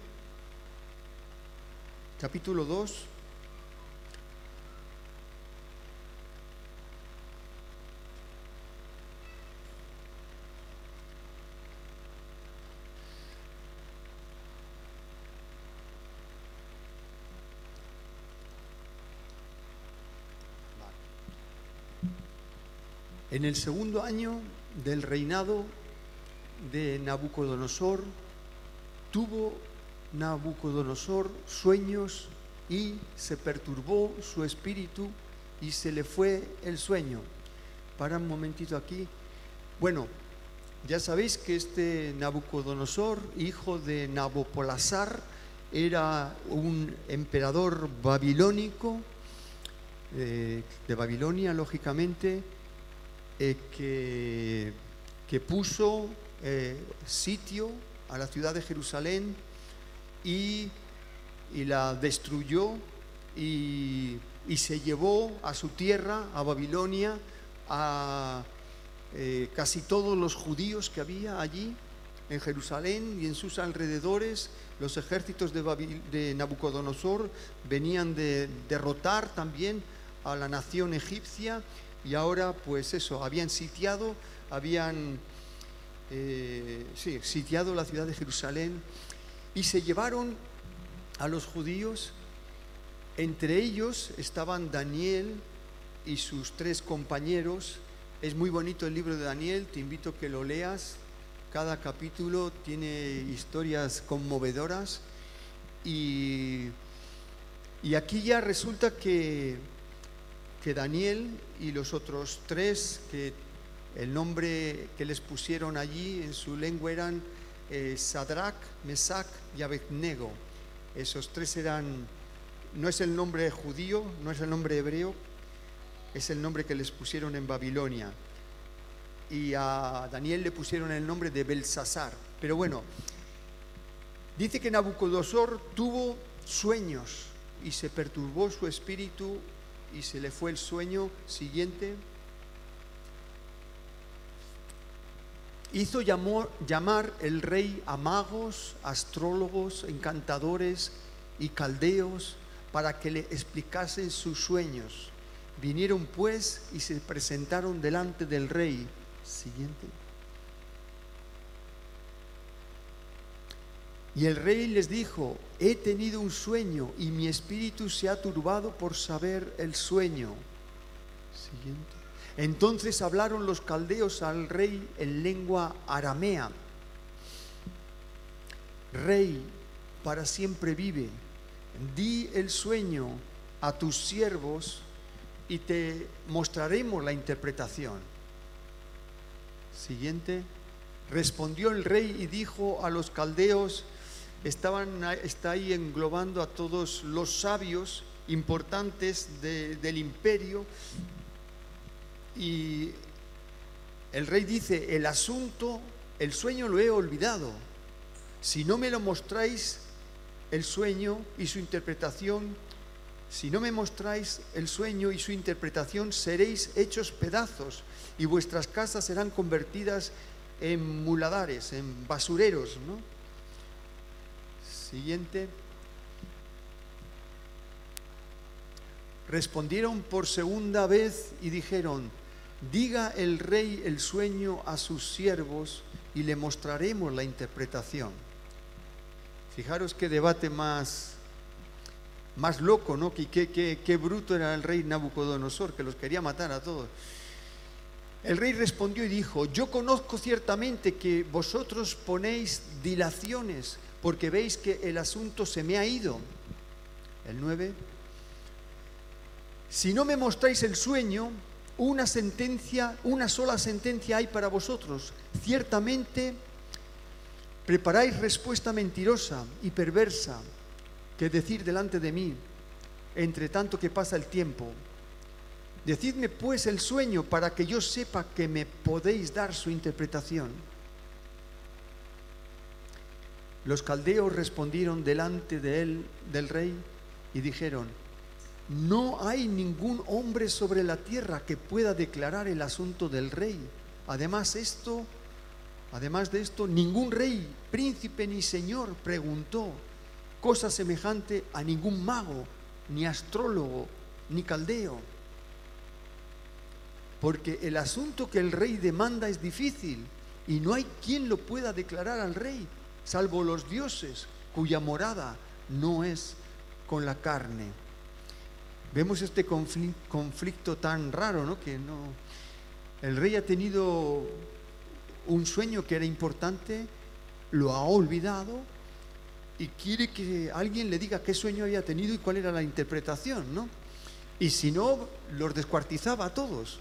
capítulo 2. En el segundo año del reinado de Nabucodonosor, tuvo Nabucodonosor sueños y se perturbó su espíritu y se le fue el sueño. Para un momentito aquí. Bueno, ya sabéis que este Nabucodonosor, hijo de Nabopolazar, era un emperador babilónico, eh, de Babilonia, lógicamente, eh, que, puso eh, sitio a la ciudad de Jerusalén y, la destruyó y, se llevó a su tierra, a Babilonia, a eh, casi todos los judíos que había allí en Jerusalén y en sus alrededores. Los ejércitos de, Nabucodonosor venían de derrotar también a la nación egipcia y ahora pues eso, habían sitiado, habían eh, sí, sitiado la ciudad de Jerusalén y se llevaron a los judíos, entre ellos estaban Daniel y sus tres compañeros. Es muy bonito el libro de Daniel, te invito a que lo leas. Cada capítulo tiene historias conmovedoras y, y aquí ya resulta que, que Daniel y los otros tres, que el nombre que les pusieron allí en su lengua eran eh, Sadrach, Mesach y Abednego. Esos tres eran, no es el nombre judío, no es el nombre hebreo, es el nombre que les pusieron en Babilonia. Y a Daniel le pusieron el nombre de Belsasar. Pero bueno, dice que Nabucodonosor tuvo sueños y se perturbó su espíritu y se le fue el sueño siguiente hizo llamar el rey a magos, astrólogos, encantadores y caldeos para que le explicasen sus sueños. Vinieron pues y se presentaron delante del rey. Siguiente. Y el rey les dijo, he tenido un sueño y mi espíritu se ha turbado por saber el sueño. Siguiente. Entonces hablaron los caldeos al rey en lengua aramea. Rey, para siempre vive. Di el sueño a tus siervos y te mostraremos la interpretación. Siguiente. Respondió el rey y dijo a los caldeos, estaban, está ahí englobando a todos los sabios importantes del imperio, y el rey dice, el asunto, el sueño lo he olvidado. Si no me lo mostráis, el sueño y su interpretación, si no me mostráis el sueño y su interpretación, seréis hechos pedazos y vuestras casas serán convertidas en muladares, en basureros. ¿no? Siguiente. Respondieron por segunda vez y dijeron, diga el rey el sueño a sus siervos y le mostraremos la interpretación. Fijaros qué debate más, más loco, ¿no? Qué, qué, qué bruto era el rey Nabucodonosor, que los quería matar a todos. El rey respondió y dijo, yo conozco ciertamente que vosotros ponéis dilaciones porque veis que el asunto se me ha ido. El 9. Si no me mostráis el sueño, una sentencia, una sola sentencia hay para vosotros. Ciertamente preparáis respuesta mentirosa y perversa que decir delante de mí, entre tanto que pasa el tiempo. Decidme pues el sueño para que yo sepa que me podéis dar su interpretación. Los caldeos respondieron delante de él, del rey, y dijeron, no hay ningún hombre sobre la tierra que pueda declarar el asunto del rey. Además esto, además de esto, ningún rey, príncipe ni señor preguntó cosa semejante a ningún mago, ni astrólogo, ni caldeo porque el asunto que el rey demanda es difícil y no hay quien lo pueda declarar al rey, salvo los dioses cuya morada no es con la carne. Vemos este conflicto tan raro, ¿no? Que no el rey ha tenido un sueño que era importante, lo ha olvidado y quiere que alguien le diga qué sueño había tenido y cuál era la interpretación, ¿no? Y si no, los descuartizaba a todos.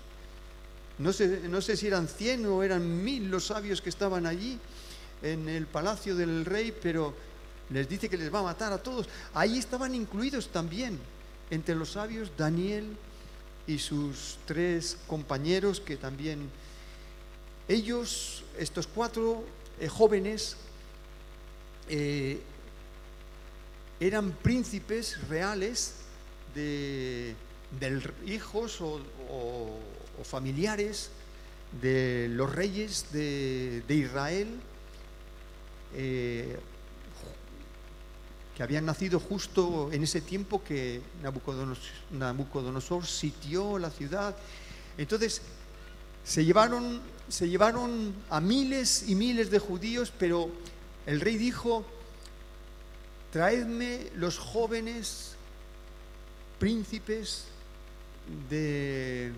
No sé, no sé si eran cien o eran mil los sabios que estaban allí en el palacio del rey, pero les dice que les va a matar a todos. Ahí estaban incluidos también entre los sabios Daniel y sus tres compañeros que también ellos, estos cuatro eh, jóvenes, eh, eran príncipes reales de, hijos o familiares de los reyes de, Israel eh, que habían nacido justo en ese tiempo que Nabucodonosor, sitió la ciudad. Entonces, se llevaron, se llevaron a miles y miles de judíos, pero el rey dijo, traedme los jóvenes príncipes de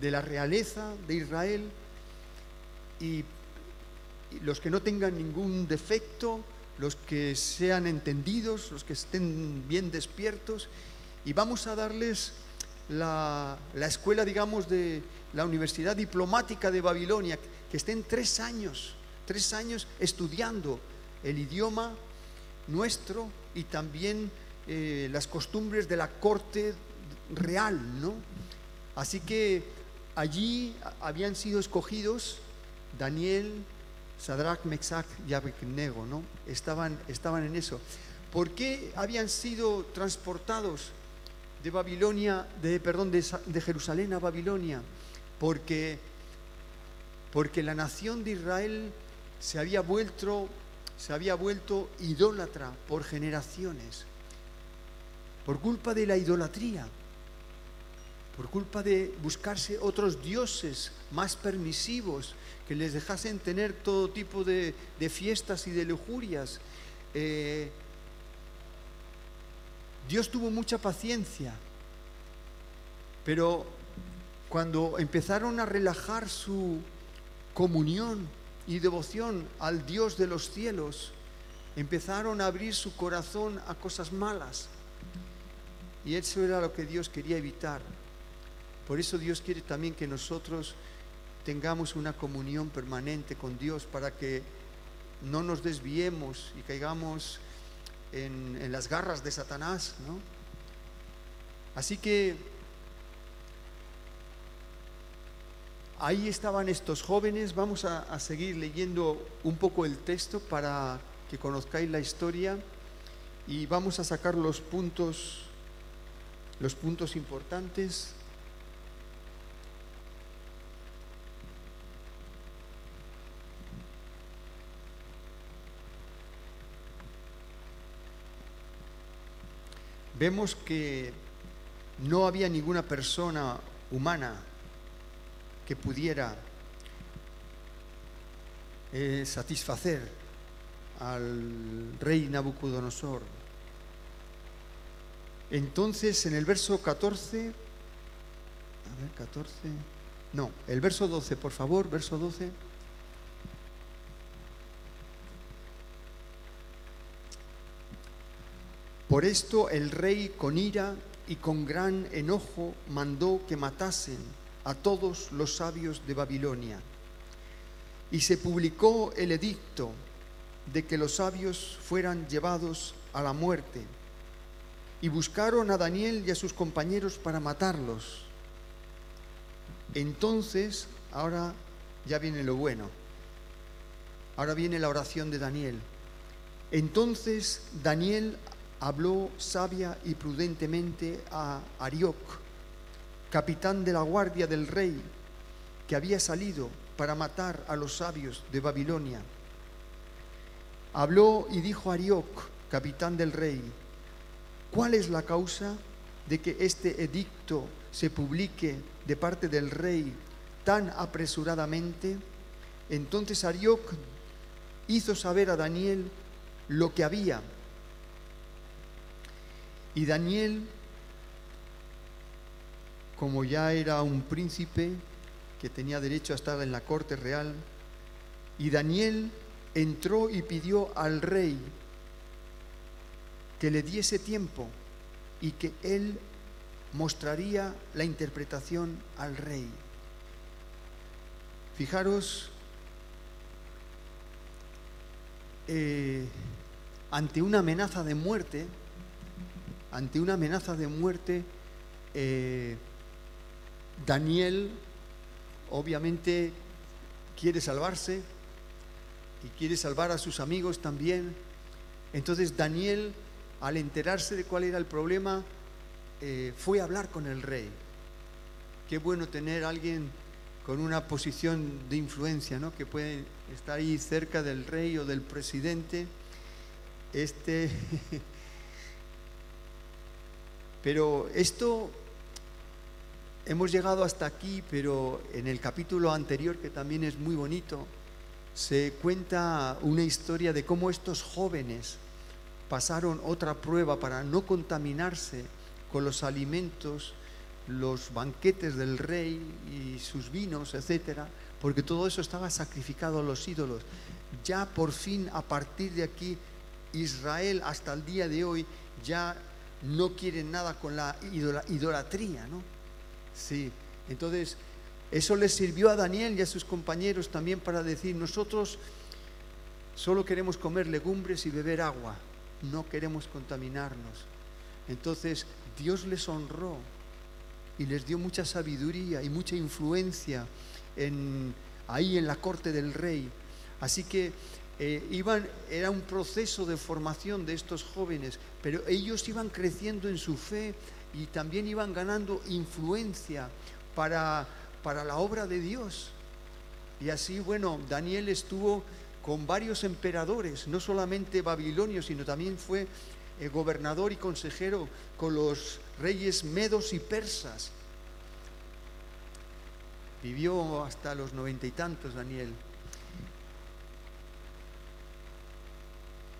de la realeza de Israel y, los que no tengan ningún defecto, los que sean entendidos, los que estén bien despiertos, y vamos a darles la, la, escuela, digamos, de la Universidad Diplomática de Babilonia, que estén tres años, tres años estudiando el idioma nuestro y también eh, las costumbres de la corte real, ¿no? Así que allí habían sido escogidos Daniel, Sadrach, Mexach y Abednego, ¿no? Estaban, estaban en eso. ¿Por qué habían sido transportados de Babilonia, de, perdón, de, de Jerusalén a Babilonia? Porque, porque la nación de Israel se había vuelto, se había vuelto idólatra por generaciones, por culpa de la idolatría. Por culpa de buscarse otros dioses más permisivos, que les dejasen tener todo tipo de, fiestas y de lujurias. Eh, Dios tuvo mucha paciencia, pero cuando empezaron a relajar su comunión y devoción al Dios de los cielos, empezaron a abrir su corazón a cosas malas. Y eso era lo que Dios quería evitar. Por eso Dios quiere también que nosotros tengamos una comunión permanente con Dios para que no nos desviemos y caigamos en, las garras de Satanás. ¿no? Así que ahí estaban estos jóvenes. Vamos a, a seguir leyendo un poco el texto para que conozcáis la historia y vamos a sacar los puntos, los puntos importantes. Vemos que no había ninguna persona humana que pudiera eh, satisfacer al rey Nabucodonosor. Entonces, en el verso 14, a ver, 14, no, el verso 12, por favor, verso 12. Por esto el rey con ira y con gran enojo mandó que matasen a todos los sabios de Babilonia. Y se publicó el edicto de que los sabios fueran llevados a la muerte. Y buscaron a Daniel y a sus compañeros para matarlos. Entonces, ahora ya viene lo bueno. Ahora viene la oración de Daniel. Entonces Daniel habló sabia y prudentemente a Arioc, capitán de la guardia del rey, que había salido para matar a los sabios de Babilonia. Habló y dijo a Arioc, capitán del rey, ¿cuál es la causa de que este edicto se publique de parte del rey tan apresuradamente? Entonces Arioc hizo saber a Daniel lo que había y Daniel, como ya era un príncipe que tenía derecho a estar en la corte real, y Daniel entró y pidió al rey que le diese tiempo y que él mostraría la interpretación al rey. Fijaros, eh, ante una amenaza de muerte, ante una amenaza de muerte, eh, Daniel obviamente quiere salvarse y quiere salvar a sus amigos también. Entonces Daniel, al enterarse de cuál era el problema, eh, fue a hablar con el rey. Qué bueno tener a alguien con una posición de influencia, ¿no? que puede estar ahí cerca del rey o del presidente. Este Pero esto hemos llegado hasta aquí, pero en el capítulo anterior, que también es muy bonito, se cuenta una historia de cómo estos jóvenes pasaron otra prueba para no contaminarse con los alimentos, los banquetes del rey y sus vinos, etcétera, porque todo eso estaba sacrificado a los ídolos. Ya por fin, a partir de aquí, Israel hasta el día de hoy ya no quieren nada con la idolatría, ¿no? Sí, entonces eso les sirvió a Daniel y a sus compañeros también para decir, nosotros solo queremos comer legumbres y beber agua, no queremos contaminarnos. Entonces Dios les honró y les dio mucha sabiduría y mucha influencia en, ahí en la corte del rey. Así que eh, iban, era un proceso de formación de estos jóvenes, pero ellos iban creciendo en su fe y también iban ganando influencia para, para la obra de Dios. Y así, bueno, Daniel estuvo con varios emperadores, no solamente babilonios, sino también fue eh, gobernador y consejero con los reyes medos y persas. Vivió hasta los noventa y tantos Daniel.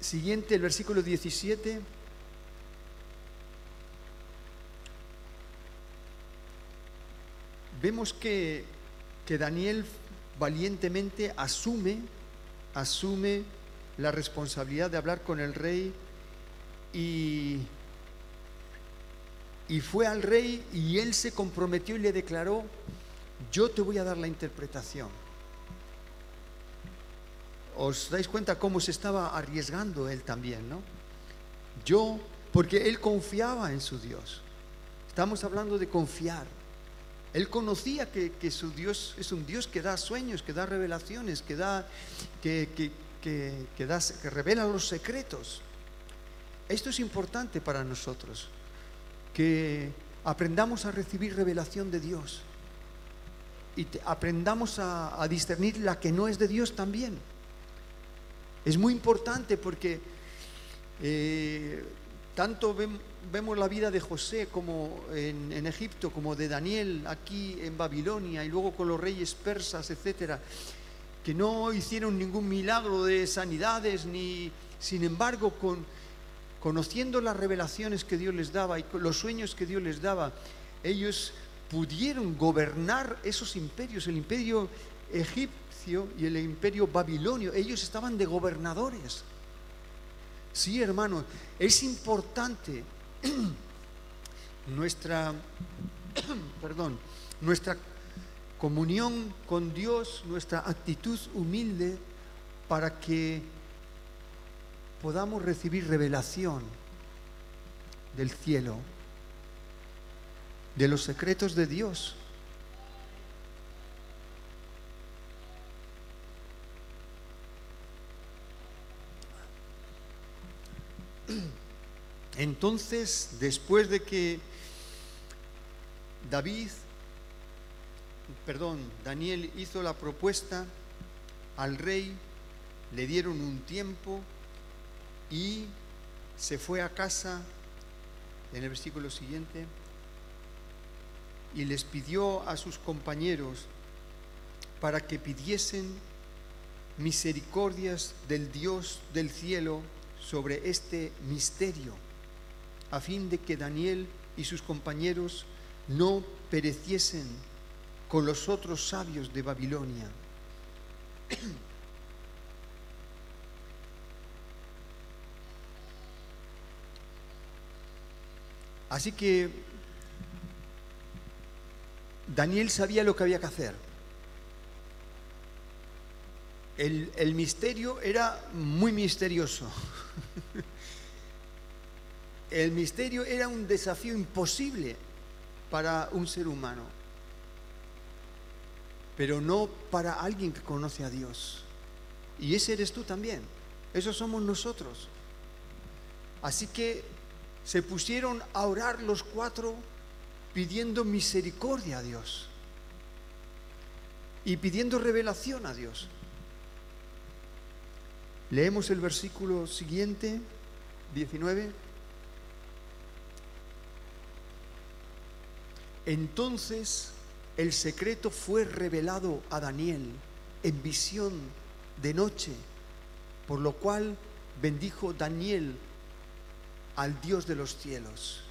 Siguiente, el versículo 17. Vemos que, que Daniel valientemente asume, asume la responsabilidad de hablar con el rey y, y fue al rey y él se comprometió y le declaró, yo te voy a dar la interpretación. ¿Os dais cuenta cómo se estaba arriesgando él también, no? Yo, porque él confiaba en su Dios. Estamos hablando de confiar. Él conocía que, su Dios es un Dios que da sueños, que da revelaciones, que da, que, que, que revela los secretos. Esto es importante para nosotros, que aprendamos a recibir revelación de Dios y aprendamos a, discernir la que no es de Dios también. Es muy importante porque eh, tanto vemos la vida de José como en, Egipto, como de Daniel aquí en Babilonia y luego con los reyes persas, etcétera, que no hicieron ningún milagro de sanidades, ni sin embargo, con, conociendo las revelaciones que Dios les daba y los sueños que Dios les daba, ellos pudieron gobernar esos imperios, el imperio egipcio y el imperio babilonio, ellos estaban de gobernadores. Sí, hermanos, es importante nuestra, perdón, nuestra comunión con Dios, nuestra actitud humilde para que podamos recibir revelación del cielo de los secretos de Dios. Entonces, después de que David, perdón, Daniel hizo la propuesta al rey, le dieron un tiempo y se fue a casa, en el versículo siguiente, y les pidió a sus compañeros para que pidiesen misericordias del Dios del cielo sobre este misterio, a fin de que Daniel y sus compañeros no pereciesen con los otros sabios de Babilonia. Así que Daniel sabía lo que había que hacer. El, misterio era muy misterioso. El misterio era un desafío imposible para un ser humano, pero no para alguien que conoce a Dios. Y ese eres tú también. Esos somos nosotros. Así que se pusieron a orar los cuatro pidiendo misericordia a Dios y pidiendo revelación a Dios. Leemos el versículo siguiente, 19. Entonces el secreto fue revelado a Daniel en visión de noche, por lo cual bendijo Daniel al Dios de los cielos.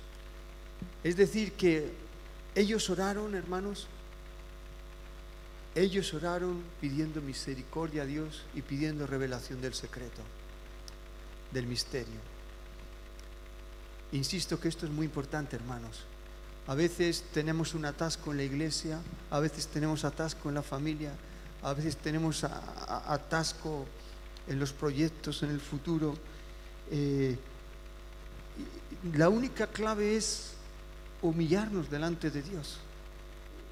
Es decir, que ellos oraron, hermanos, ellos oraron pidiendo misericordia a Dios y pidiendo revelación del secreto, del misterio. Insisto que esto es muy importante, hermanos. A veces tenemos un atasco en la iglesia, a veces tenemos atasco en la familia, a veces tenemos atasco en los proyectos, en el futuro. Eh, la única clave es humillarnos delante de Dios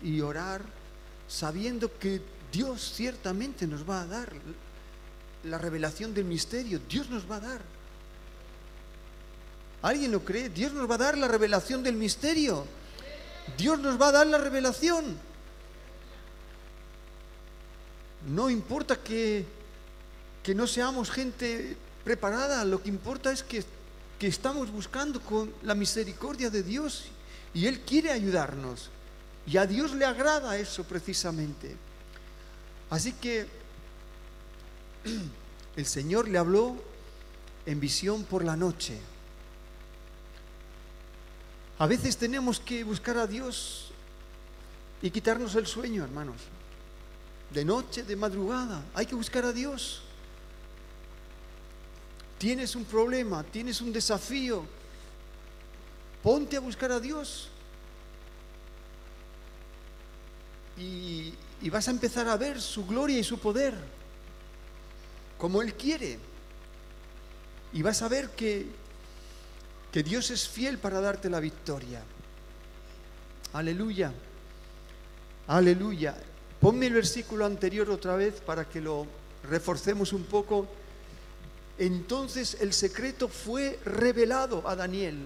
y orar sabiendo que Dios ciertamente nos va a dar la revelación del misterio. Dios nos va a dar. ¿Alguien lo cree? Dios nos va a dar la revelación del misterio. Dios nos va a dar la revelación. No importa que, que no seamos gente preparada, lo que importa es que, que estamos buscando con la misericordia de Dios y Él quiere ayudarnos. Y a Dios le agrada eso precisamente. Así que el Señor le habló en visión por la noche. A veces tenemos que buscar a Dios y quitarnos el sueño, hermanos. De noche, de madrugada, hay que buscar a Dios. Tienes un problema, tienes un desafío, ponte a buscar a Dios. Y, vas a empezar a ver su gloria y su poder, como Él quiere. Y vas a ver que, que Dios es fiel para darte la victoria. Aleluya. Aleluya. Ponme el versículo anterior otra vez para que lo reforcemos un poco. Entonces el secreto fue revelado a Daniel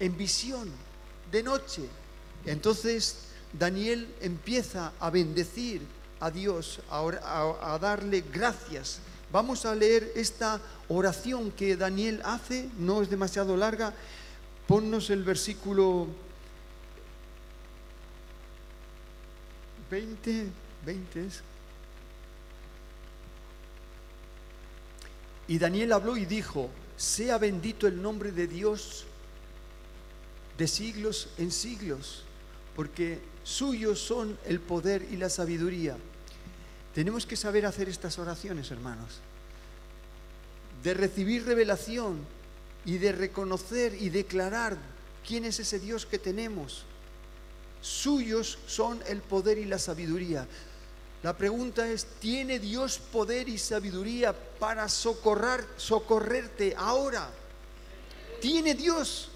en visión de noche. Entonces Daniel empieza a bendecir a Dios, a, darle gracias. Vamos a leer esta oración que Daniel hace, no es demasiado larga. Ponnos el versículo 20, 20 Y Daniel habló y dijo, sea bendito el nombre de Dios de siglos en siglos, porque suyos son el poder y la sabiduría. Tenemos que saber hacer estas oraciones, hermanos, de recibir revelación y de reconocer y declarar quién es ese Dios que tenemos. Suyos son el poder y la sabiduría. La pregunta es, ¿tiene Dios poder y sabiduría para socorrer, socorrerte ahora? ¿Tiene Dios?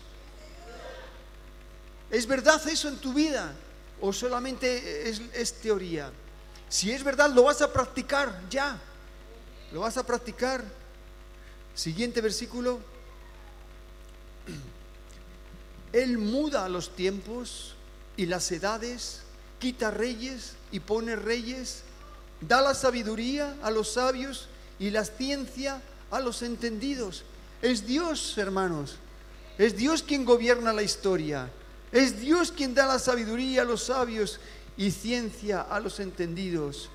¿Es verdad eso en tu vida? ¿O solamente es, teoría? Si es verdad, lo vas a practicar ya. Lo vas a practicar. Siguiente versículo. Él muda los tiempos y las edades, quita reyes y pone reyes, da la sabiduría a los sabios y la ciencia a los entendidos. Es Dios, hermanos. Es Dios quien gobierna la historia. Es Dios quien da la sabiduría a los sabios y ciencia a los entendidos.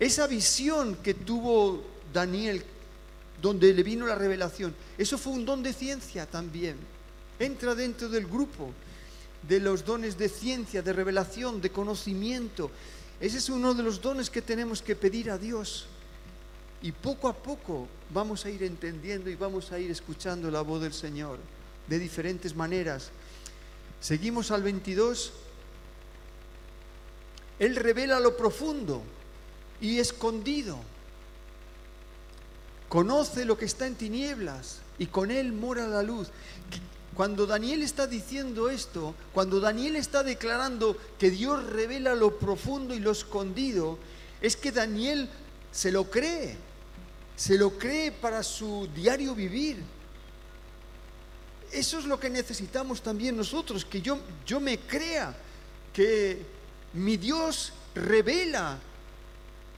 Esa visión que tuvo Daniel, donde le vino la revelación, eso fue un don de ciencia también. Entra dentro del grupo de los dones de ciencia, de revelación, de conocimiento. Ese es uno de los dones que tenemos que pedir a Dios. Y poco a poco vamos a ir entendiendo y vamos a ir escuchando la voz del Señor de diferentes maneras. Seguimos al 22. Él revela lo profundo y escondido. Conoce lo que está en tinieblas y con él mora la luz. Cuando Daniel está diciendo esto, cuando Daniel está declarando que Dios revela lo profundo y lo escondido, es que Daniel se lo cree, se lo cree para su diario vivir. Eso es lo que necesitamos también nosotros, que yo, yo me crea que mi Dios revela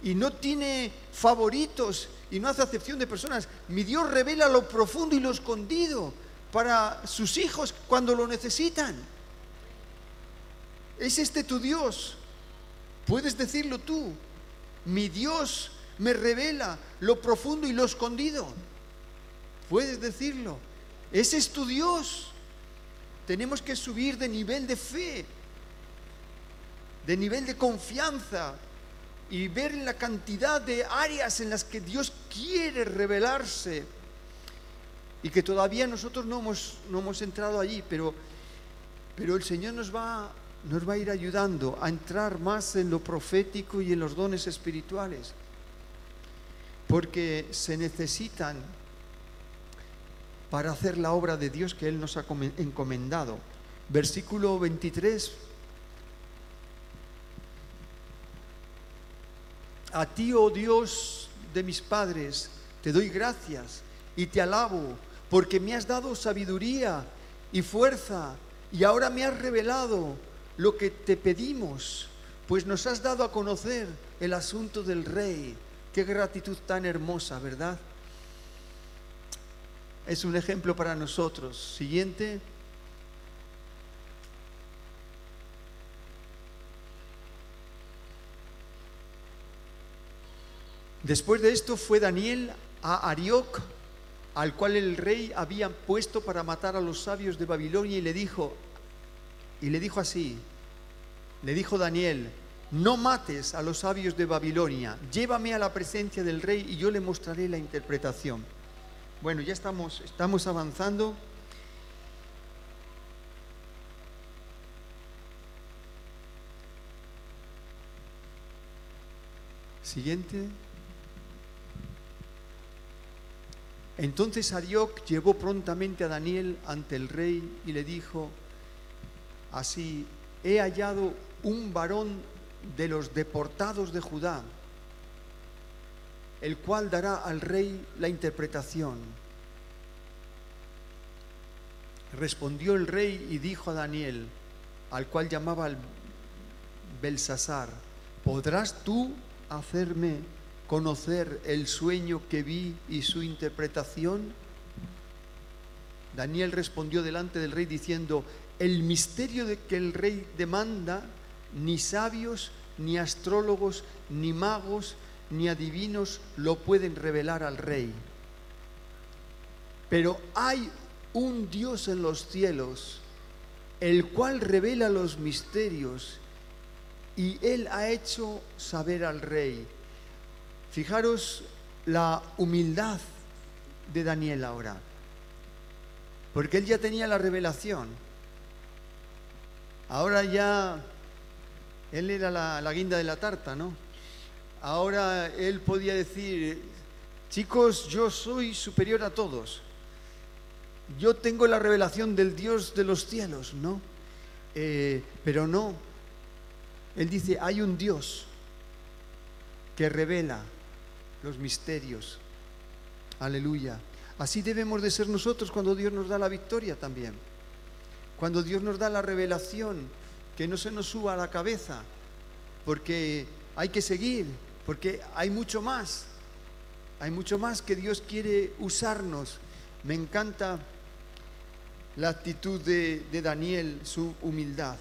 y no tiene favoritos y no hace acepción de personas. Mi Dios revela lo profundo y lo escondido para sus hijos cuando lo necesitan. ¿Es este tu Dios? Puedes decirlo tú. Mi Dios me revela lo profundo y lo escondido. Puedes decirlo. Ese es tu Dios. Tenemos que subir de nivel de fe, de nivel de confianza y ver la cantidad de áreas en las que Dios quiere revelarse y que todavía nosotros no hemos, no hemos entrado allí, pero, pero el Señor nos va, nos va a ir ayudando a entrar más en lo profético y en los dones espirituales, porque se necesitan para hacer la obra de Dios que Él nos ha encomendado. Versículo 23. A ti, oh Dios de mis padres, te doy gracias y te alabo, porque me has dado sabiduría y fuerza, y ahora me has revelado lo que te pedimos, pues nos has dado a conocer el asunto del rey. Qué gratitud tan hermosa, ¿verdad? es un ejemplo para nosotros. Siguiente. Después de esto fue Daniel a Arioc, al cual el rey había puesto para matar a los sabios de Babilonia y le dijo, y le dijo así, le dijo Daniel, no mates a los sabios de Babilonia, llévame a la presencia del rey y yo le mostraré la interpretación. Bueno, ya estamos, estamos avanzando. Siguiente. Entonces Arioc llevó prontamente a Daniel ante el rey y le dijo, así, he hallado un varón de los deportados de Judá, el cual dará al rey la interpretación. Respondió el rey y dijo a Daniel, al cual llamaba Belsasar, ¿podrás tú hacerme conocer el sueño que vi y su interpretación? Daniel respondió delante del rey diciendo, el misterio que el rey demanda, ni sabios, ni astrólogos, ni magos, ni adivinos lo pueden revelar al rey. Pero hay un Dios en los cielos, el cual revela los misterios, y él ha hecho saber al rey. Fijaros la humildad de Daniel ahora, porque él ya tenía la revelación. Ahora ya, él era la, guinda de la tarta, ¿no? Ahora él podía decir, chicos, yo soy superior a todos. Yo tengo la revelación del Dios de los cielos, ¿no? Eh, pero no. Él dice, hay un Dios que revela los misterios. Aleluya. Así debemos de ser nosotros cuando Dios nos da la victoria también. Cuando Dios nos da la revelación, que no se nos suba a la cabeza, porque hay que seguir, porque hay mucho más. Hay mucho más que Dios quiere usarnos. Me encanta la actitud de, Daniel, su humildad.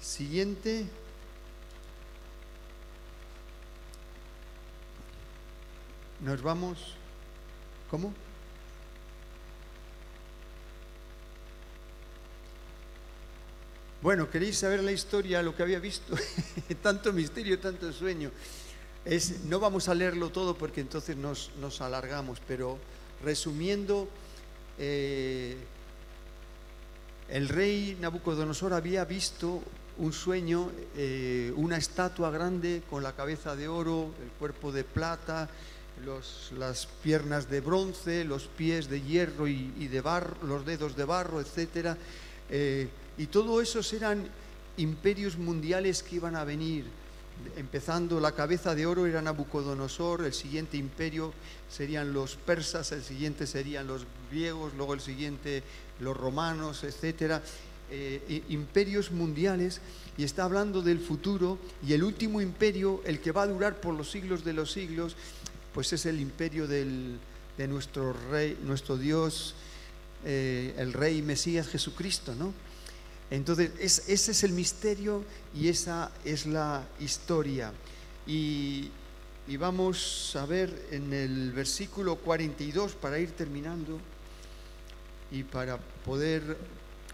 Siguiente. Nos vamos. ¿Cómo? Bueno, queréis saber la historia, lo que había visto, tanto misterio, tanto sueño. Es, no vamos a leerlo todo porque entonces nos, alargamos, pero resumiendo, eh, el rey Nabucodonosor había visto un sueño, eh, una estatua grande con la cabeza de oro, el cuerpo de plata, las piernas de bronce, los pies de hierro y, de barro, los dedos de barro, etcétera. Eh, y todo esos eran imperios mundiales que iban a venir. Empezando la cabeza de oro era Nabucodonosor, el siguiente imperio serían los persas, el siguiente serían los griegos, luego el siguiente los romanos, etcétera. Eh, imperios mundiales y está hablando del futuro y el último imperio, el que va a durar por los siglos de los siglos, pues es el imperio de nuestro rey, nuestro Dios, eh, el rey Mesías Jesucristo, ¿no? Entonces, ese es el misterio y esa es la historia. Y, vamos a ver en el versículo 42 para ir terminando y para poder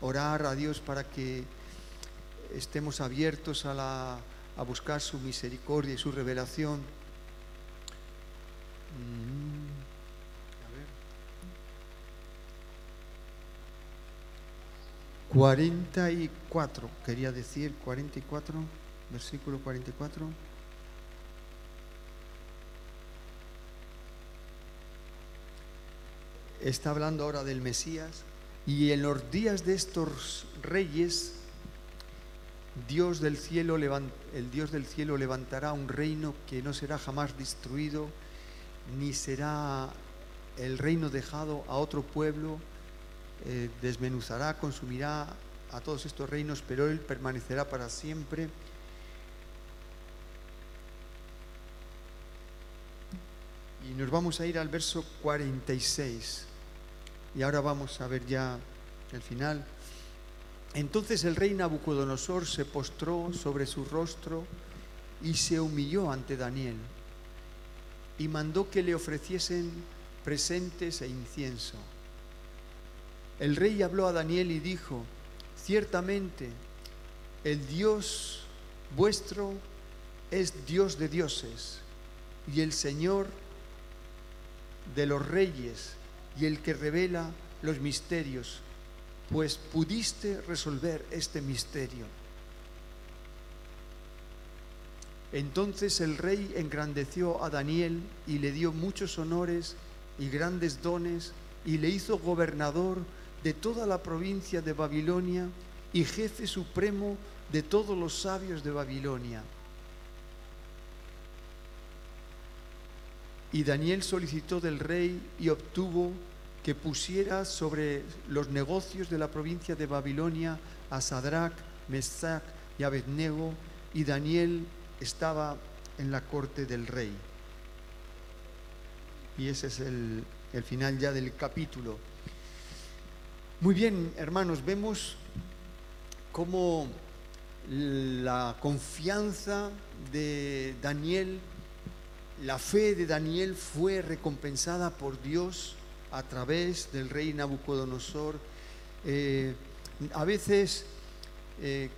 orar a Dios para que estemos abiertos a, la, a buscar su misericordia y su revelación. Mm. 44, quería decir 44, versículo 44. Está hablando ahora del Mesías y en los días de estos reyes Dios del cielo el Dios del cielo levantará un reino que no será jamás destruido ni será el reino dejado a otro pueblo eh, desmenuzará, consumirá a todos estos reinos, pero Él permanecerá para siempre. Y nos vamos a ir al verso 46. Y ahora vamos a ver ya el final. Entonces el rey Nabucodonosor se postró sobre su rostro y se humilló ante Daniel. y mandó que le ofreciesen presentes e incienso. El rey habló a Daniel y dijo, ciertamente el Dios vuestro es Dios de dioses y el Señor de los reyes y el que revela los misterios, pues pudiste resolver este misterio. Entonces el rey engrandeció a Daniel y le dio muchos honores y grandes dones y le hizo gobernador de toda la provincia de Babilonia y jefe supremo de todos los sabios de Babilonia. Y Daniel solicitó del rey y obtuvo que pusiera sobre los negocios de la provincia de Babilonia a Sadrach, Mesach y Abednego, y Daniel estaba en la corte del rey. Y ese es el, el final ya del capítulo. Muy bien, hermanos, vemos cómo la confianza de Daniel, la fe de Daniel fue recompensada por Dios a través del rey Nabucodonosor. Eh, a veces eh,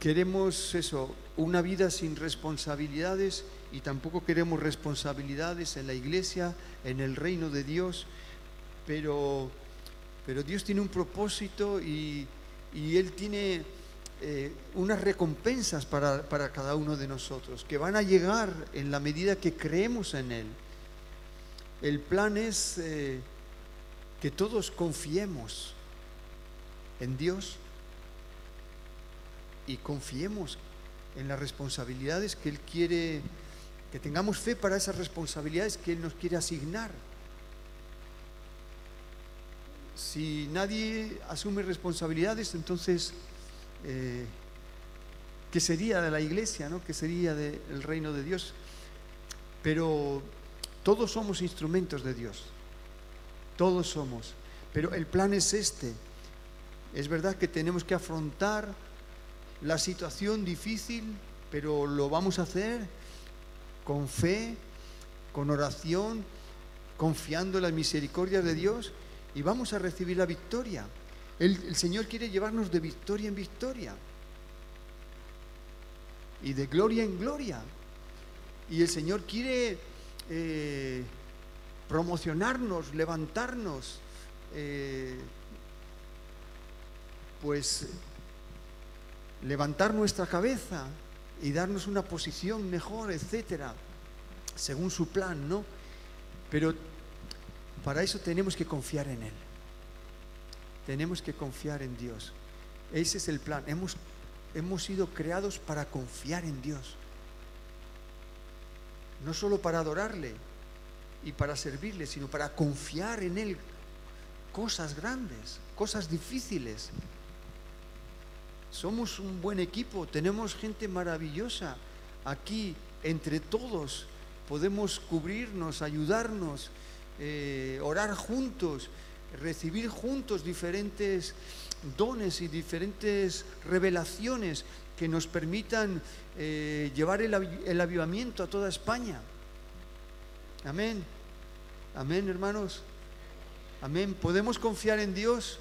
queremos eso, una vida sin responsabilidades y tampoco queremos responsabilidades en la iglesia, en el reino de Dios, pero, pero Dios tiene un propósito y, Él tiene eh, unas recompensas para, cada uno de nosotros, que van a llegar en la medida que creemos en Él. El plan es eh, que todos confiemos en Dios y confiemos en las responsabilidades que Él quiere, que tengamos fe para esas responsabilidades que Él nos quiere asignar. Si nadie asume responsabilidades, entonces, eh, ¿qué sería de la iglesia? ¿no? ¿Qué sería del reino de Dios? Pero todos somos instrumentos de Dios. Todos somos. Pero el plan es este. Es verdad que tenemos que afrontar la situación difícil, pero lo vamos a hacer con fe, con oración, confiando en la misericordia de Dios y vamos a recibir la victoria. El, Señor quiere llevarnos de victoria en victoria y de gloria en gloria. Y el Señor quiere eh, promocionarnos, levantarnos, eh, pues levantar nuestra cabeza y darnos una posición mejor, etcétera, según su plan, ¿no? Pero para eso tenemos que confiar en Él. Tenemos que confiar en Dios. Ese es el plan. Hemos, hemos sido creados para confiar en Dios. No solo para adorarle y para servirle, sino para confiar en Él cosas grandes, cosas difíciles, somos un buen equipo, tenemos gente maravillosa aquí, entre todos podemos cubrirnos, ayudarnos, eh, orar juntos, recibir juntos diferentes dones y diferentes revelaciones que nos permitan eh, llevar el, el avivamiento a toda España. Amén. Amén, hermanos. Amén. ¿Podemos confiar en Dios?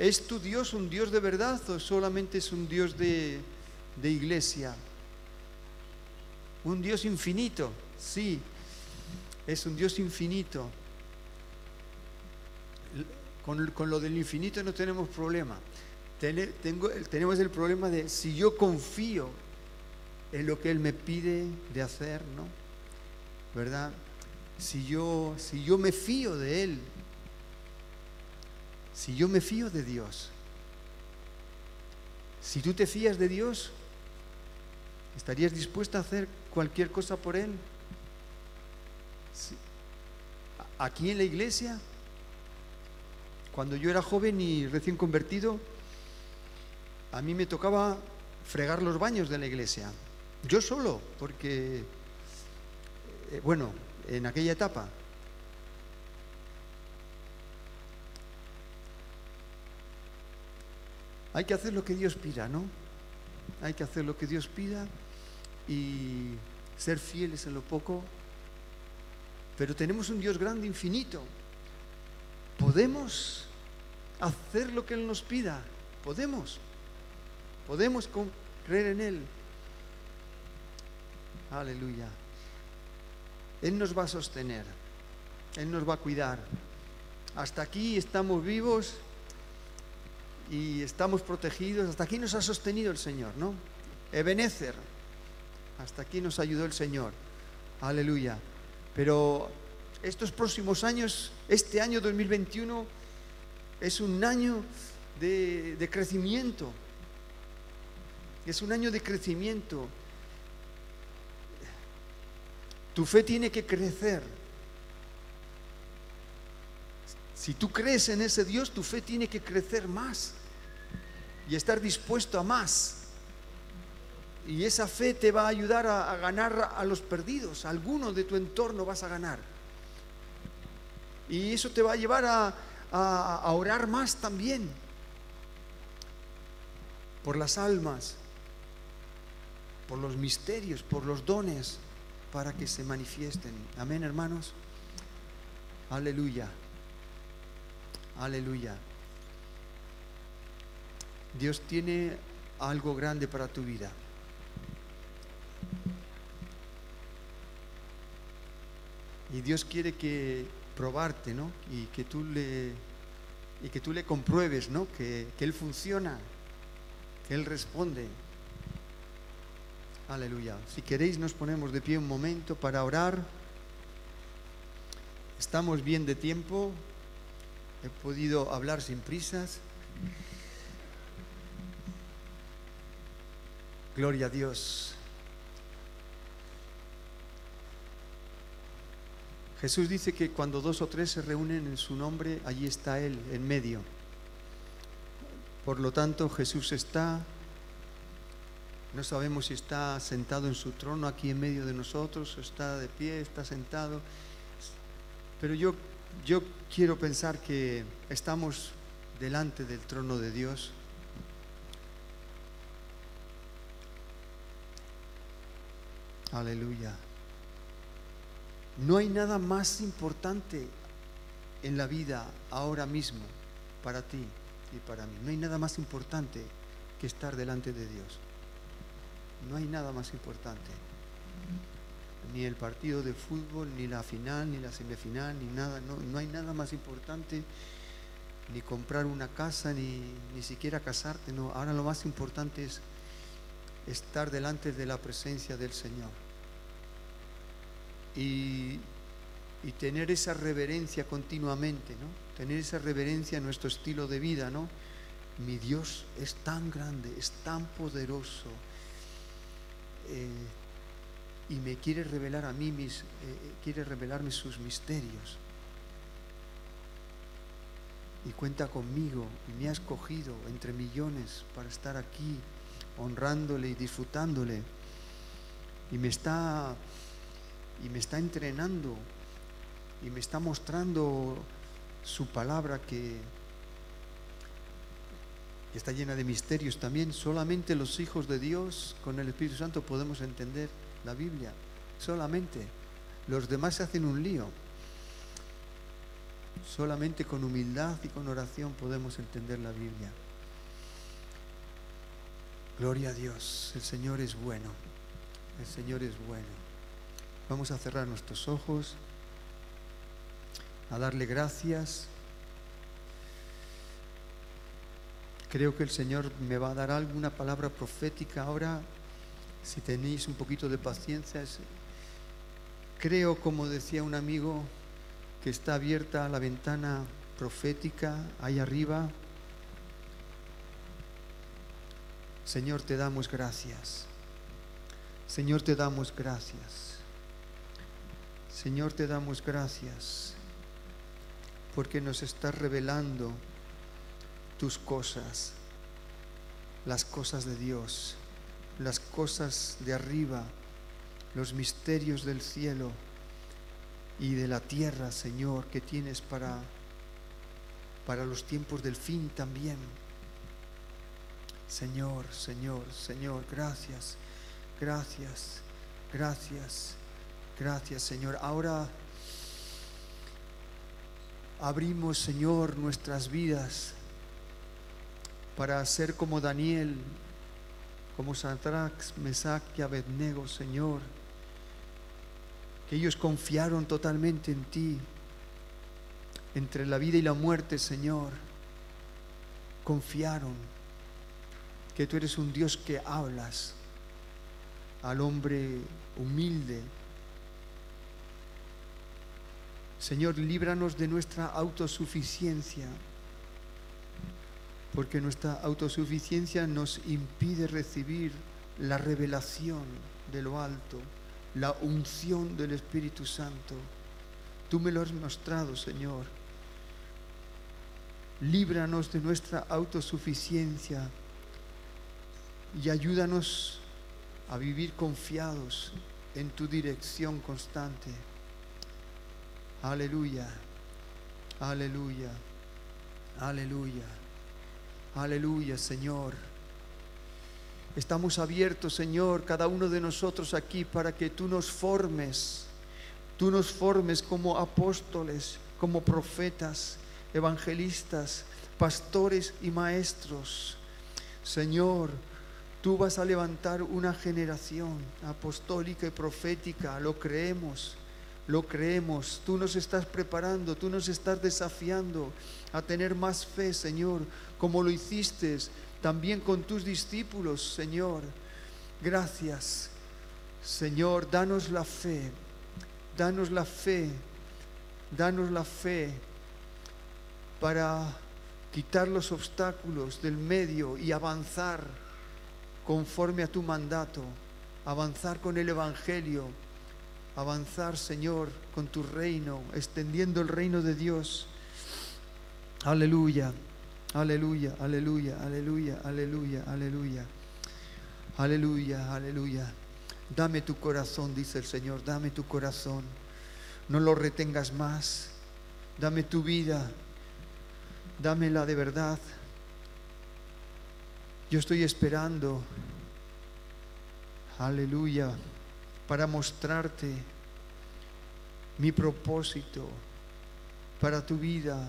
¿Es tu Dios un Dios de verdad o solamente es un Dios de, iglesia? Un Dios infinito, sí, es un Dios infinito. Con, lo del infinito no tenemos problema. tenemos el problema de si yo confío en lo que Él me pide de hacer, ¿no? ¿Verdad? Si yo, si yo me fío de Él, si yo me fío de Dios, si tú te fías de Dios, ¿estarías dispuesta a hacer cualquier cosa por Él? Aquí en la iglesia, cuando yo era joven y recién convertido, a mí me tocaba fregar los baños de la iglesia. Yo solo, porque, eh, bueno, en aquella etapa, Hay que hacer lo que Dios pida, ¿no? Hay que hacer lo que Dios pida y ser fieles en lo poco pero tenemos un Dios grande, infinito. Podemos hacer lo que Él nos pida. Podemos. Podemos creer en Él. Aleluya. Él nos va a sostener. Él nos va a cuidar. Hasta aquí estamos vivos y estamos protegidos. Hasta aquí nos ha sostenido el Señor, ¿no? Ebenezer. Hasta aquí nos ayudó el Señor. Aleluya. Pero estos próximos años, este año 2021, es un año de, crecimiento. Es un año de crecimiento. Tu fe tiene que crecer. Si tú crees en ese Dios, tu fe tiene que crecer más y estar dispuesto a más. Y esa fe te va a ayudar a, ganar a los perdidos. Alguno de tu entorno vas a ganar. Y eso te va a llevar a orar más también por las almas, por los misterios, por los dones, para que se manifiesten. Amén, hermanos. Aleluya. Aleluya. Dios tiene algo grande para tu vida. Y Dios quiere que probarte, ¿no? Y que tú le y que tú le compruebes, ¿no? Que, que Él funciona, que Él responde. Aleluya. Si queréis nos ponemos de pie un momento para orar. Estamos bien de tiempo. He podido hablar sin prisas. Gloria a Dios. Jesús dice que cuando dos o tres se reúnen en su nombre, allí está Él, en medio. Por lo tanto, Jesús está, no sabemos si está sentado en su trono aquí en medio de nosotros, está de pie, está sentado, pero yo, yo quiero pensar que estamos delante del trono de Dios. Aleluya. No hay nada más importante en la vida ahora mismo para ti y para mí. No hay nada más importante que estar delante de Dios. No hay nada más importante. Ni el partido de fútbol, ni la final, ni la semifinal, ni nada. No, hay nada más importante. Ni comprar una casa, ni, ni siquiera casarte. No, ahora lo más importante es estar delante de la presencia del Señor y, tener esa reverencia continuamente, ¿no? Tener esa reverencia en nuestro estilo de vida, ¿no? Mi Dios es tan grande, es tan poderoso eh, y me quiere revelar a mí mis, eh, quiere revelarme sus misterios y cuenta conmigo y me ha escogido entre millones para estar aquí honrándole y disfrutándole y me está y me está entrenando y me está mostrando su palabra que, está llena de misterios también. Solamente los hijos de Dios con el Espíritu Santo podemos entender la Biblia. Solamente. Los demás se hacen un lío. Solamente con humildad y con oración podemos entender la Biblia. Gloria a Dios. El Señor es bueno. El Señor es bueno. Vamos a cerrar nuestros ojos, a darle gracias. Creo que el Señor me va a dar alguna palabra profética ahora. Si tenéis un poquito de paciencia, creo, como decía un amigo, que está abierta la ventana profética ahí arriba. Señor, te damos gracias. Señor, te damos gracias. Señor, te damos gracias porque nos estás revelando tus cosas, las cosas de Dios, las cosas de arriba, los misterios del cielo y de la tierra, Señor, que tienes para para los tiempos del fin también. Señor, Señor, Señor, gracias, gracias, gracias. Gracias, Señor. Ahora abrimos, Señor, nuestras vidas para ser como Daniel, como Sadrach, Mesach y Abednego, Señor, que ellos confiaron totalmente en ti, entre la vida y la muerte, Señor, confiaron que tú eres un Dios que hablas al hombre humilde. Señor, líbranos de nuestra autosuficiencia, porque nuestra autosuficiencia nos impide recibir la revelación de lo alto, la unción del Espíritu Santo. Tú me lo has mostrado, Señor. Líbranos de nuestra autosuficiencia y ayúdanos a vivir confiados en tu dirección constante. Aleluya, aleluya, aleluya, aleluya, Señor. Estamos abiertos, Señor, cada uno de nosotros aquí para que tú nos formes, tú nos formes como apóstoles, como profetas, evangelistas, pastores y maestros. Señor, Tú vas a levantar una generación apostólica y profética, lo creemos, lo creemos. Tú nos estás preparando, tú nos estás desafiando a tener más fe, Señor, como lo hiciste también con tus discípulos, Señor. Gracias, Señor, danos la fe, danos la fe, danos la fe para quitar los obstáculos del medio y avanzar conforme a tu mandato, avanzar con el Evangelio, avanzar, Señor, con tu reino, extendiendo el reino de Dios. Aleluya, aleluya, aleluya, aleluya, aleluya, aleluya, aleluya, aleluya. Dame tu corazón, dice el Señor, dame tu corazón. No lo retengas más. Dame tu vida. Dámela de verdad. Yo estoy esperando, aleluya, para mostrarte mi propósito para tu vida.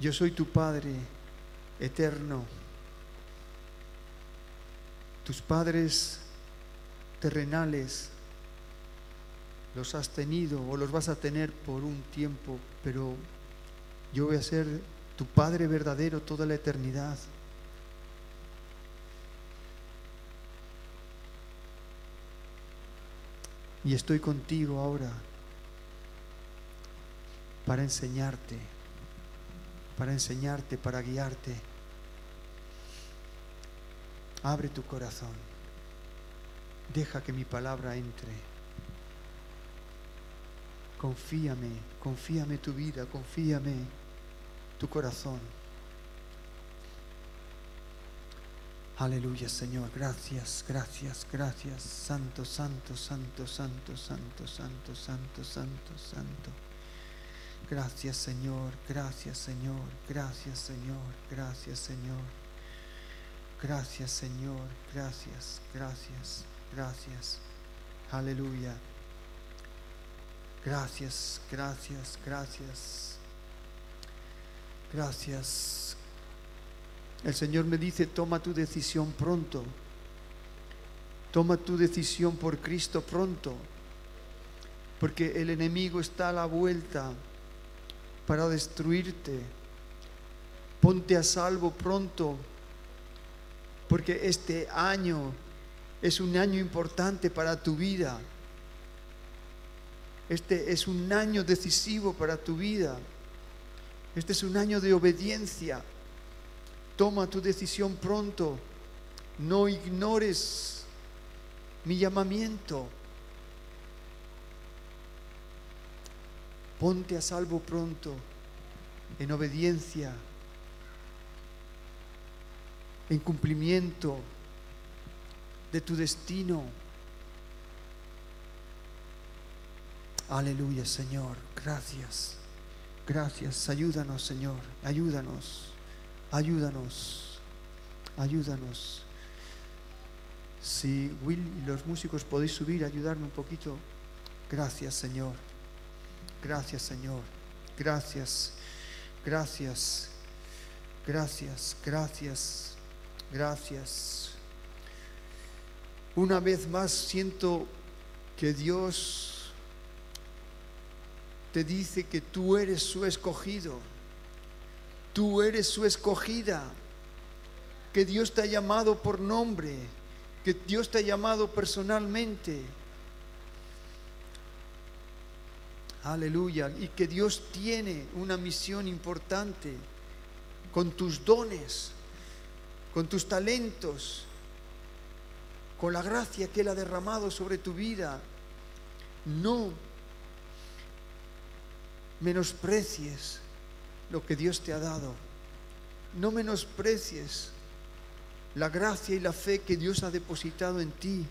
Yo soy tu Padre eterno. Tus padres terrenales los has tenido o los vas a tener por un tiempo, pero yo voy a ser tu Padre verdadero toda la eternidad. Y estoy contigo ahora para enseñarte, para enseñarte, para guiarte. Abre tu corazón. Deja que mi palabra entre. Confíame, confíame tu vida, confíame tu corazón. Aleluya, Señor. Gracias, gracias, gracias. Santo, santo, santo, santo, santo, santo, santo, santo, santo. Gracias, Señor. Gracias, Señor. Gracias, Señor. Gracias, Señor. Gracias, Señor. Gracias, gracias, gracias. Aleluya. Gracias, gracias, gracias. Gracias. El Señor me dice, toma tu decisión pronto. Toma tu decisión por Cristo pronto. Porque el enemigo está a la vuelta para destruirte. Ponte a salvo pronto. Porque este año es un año importante para tu vida. Este es un año decisivo para tu vida. Este es un año de obediencia. Toma tu decisión pronto. No ignores mi llamamiento. Ponte a salvo pronto, en obediencia, en cumplimiento de tu destino. Aleluya, Señor. Gracias. Gracias, ayúdanos Señor, ayúdanos, ayúdanos, ayúdanos. Si Will y los músicos podéis subir, ayudarme un poquito. Gracias Señor, Gracias, Señor. Gracias. Gracias. Gracias. Gracias. Gracias. Una vez más siento que Dios te dice que tú eres su escogido. Tú eres su escogida. Que Dios te ha llamado por nombre. Que Dios te ha llamado personalmente. Aleluya. Y que Dios tiene una misión importante con tus dones, con tus talentos, con la gracia que Él ha derramado sobre tu vida. No menosprecies lo que Dios te ha dado. No menosprecies la gracia y la fe que Dios ha depositado en ti.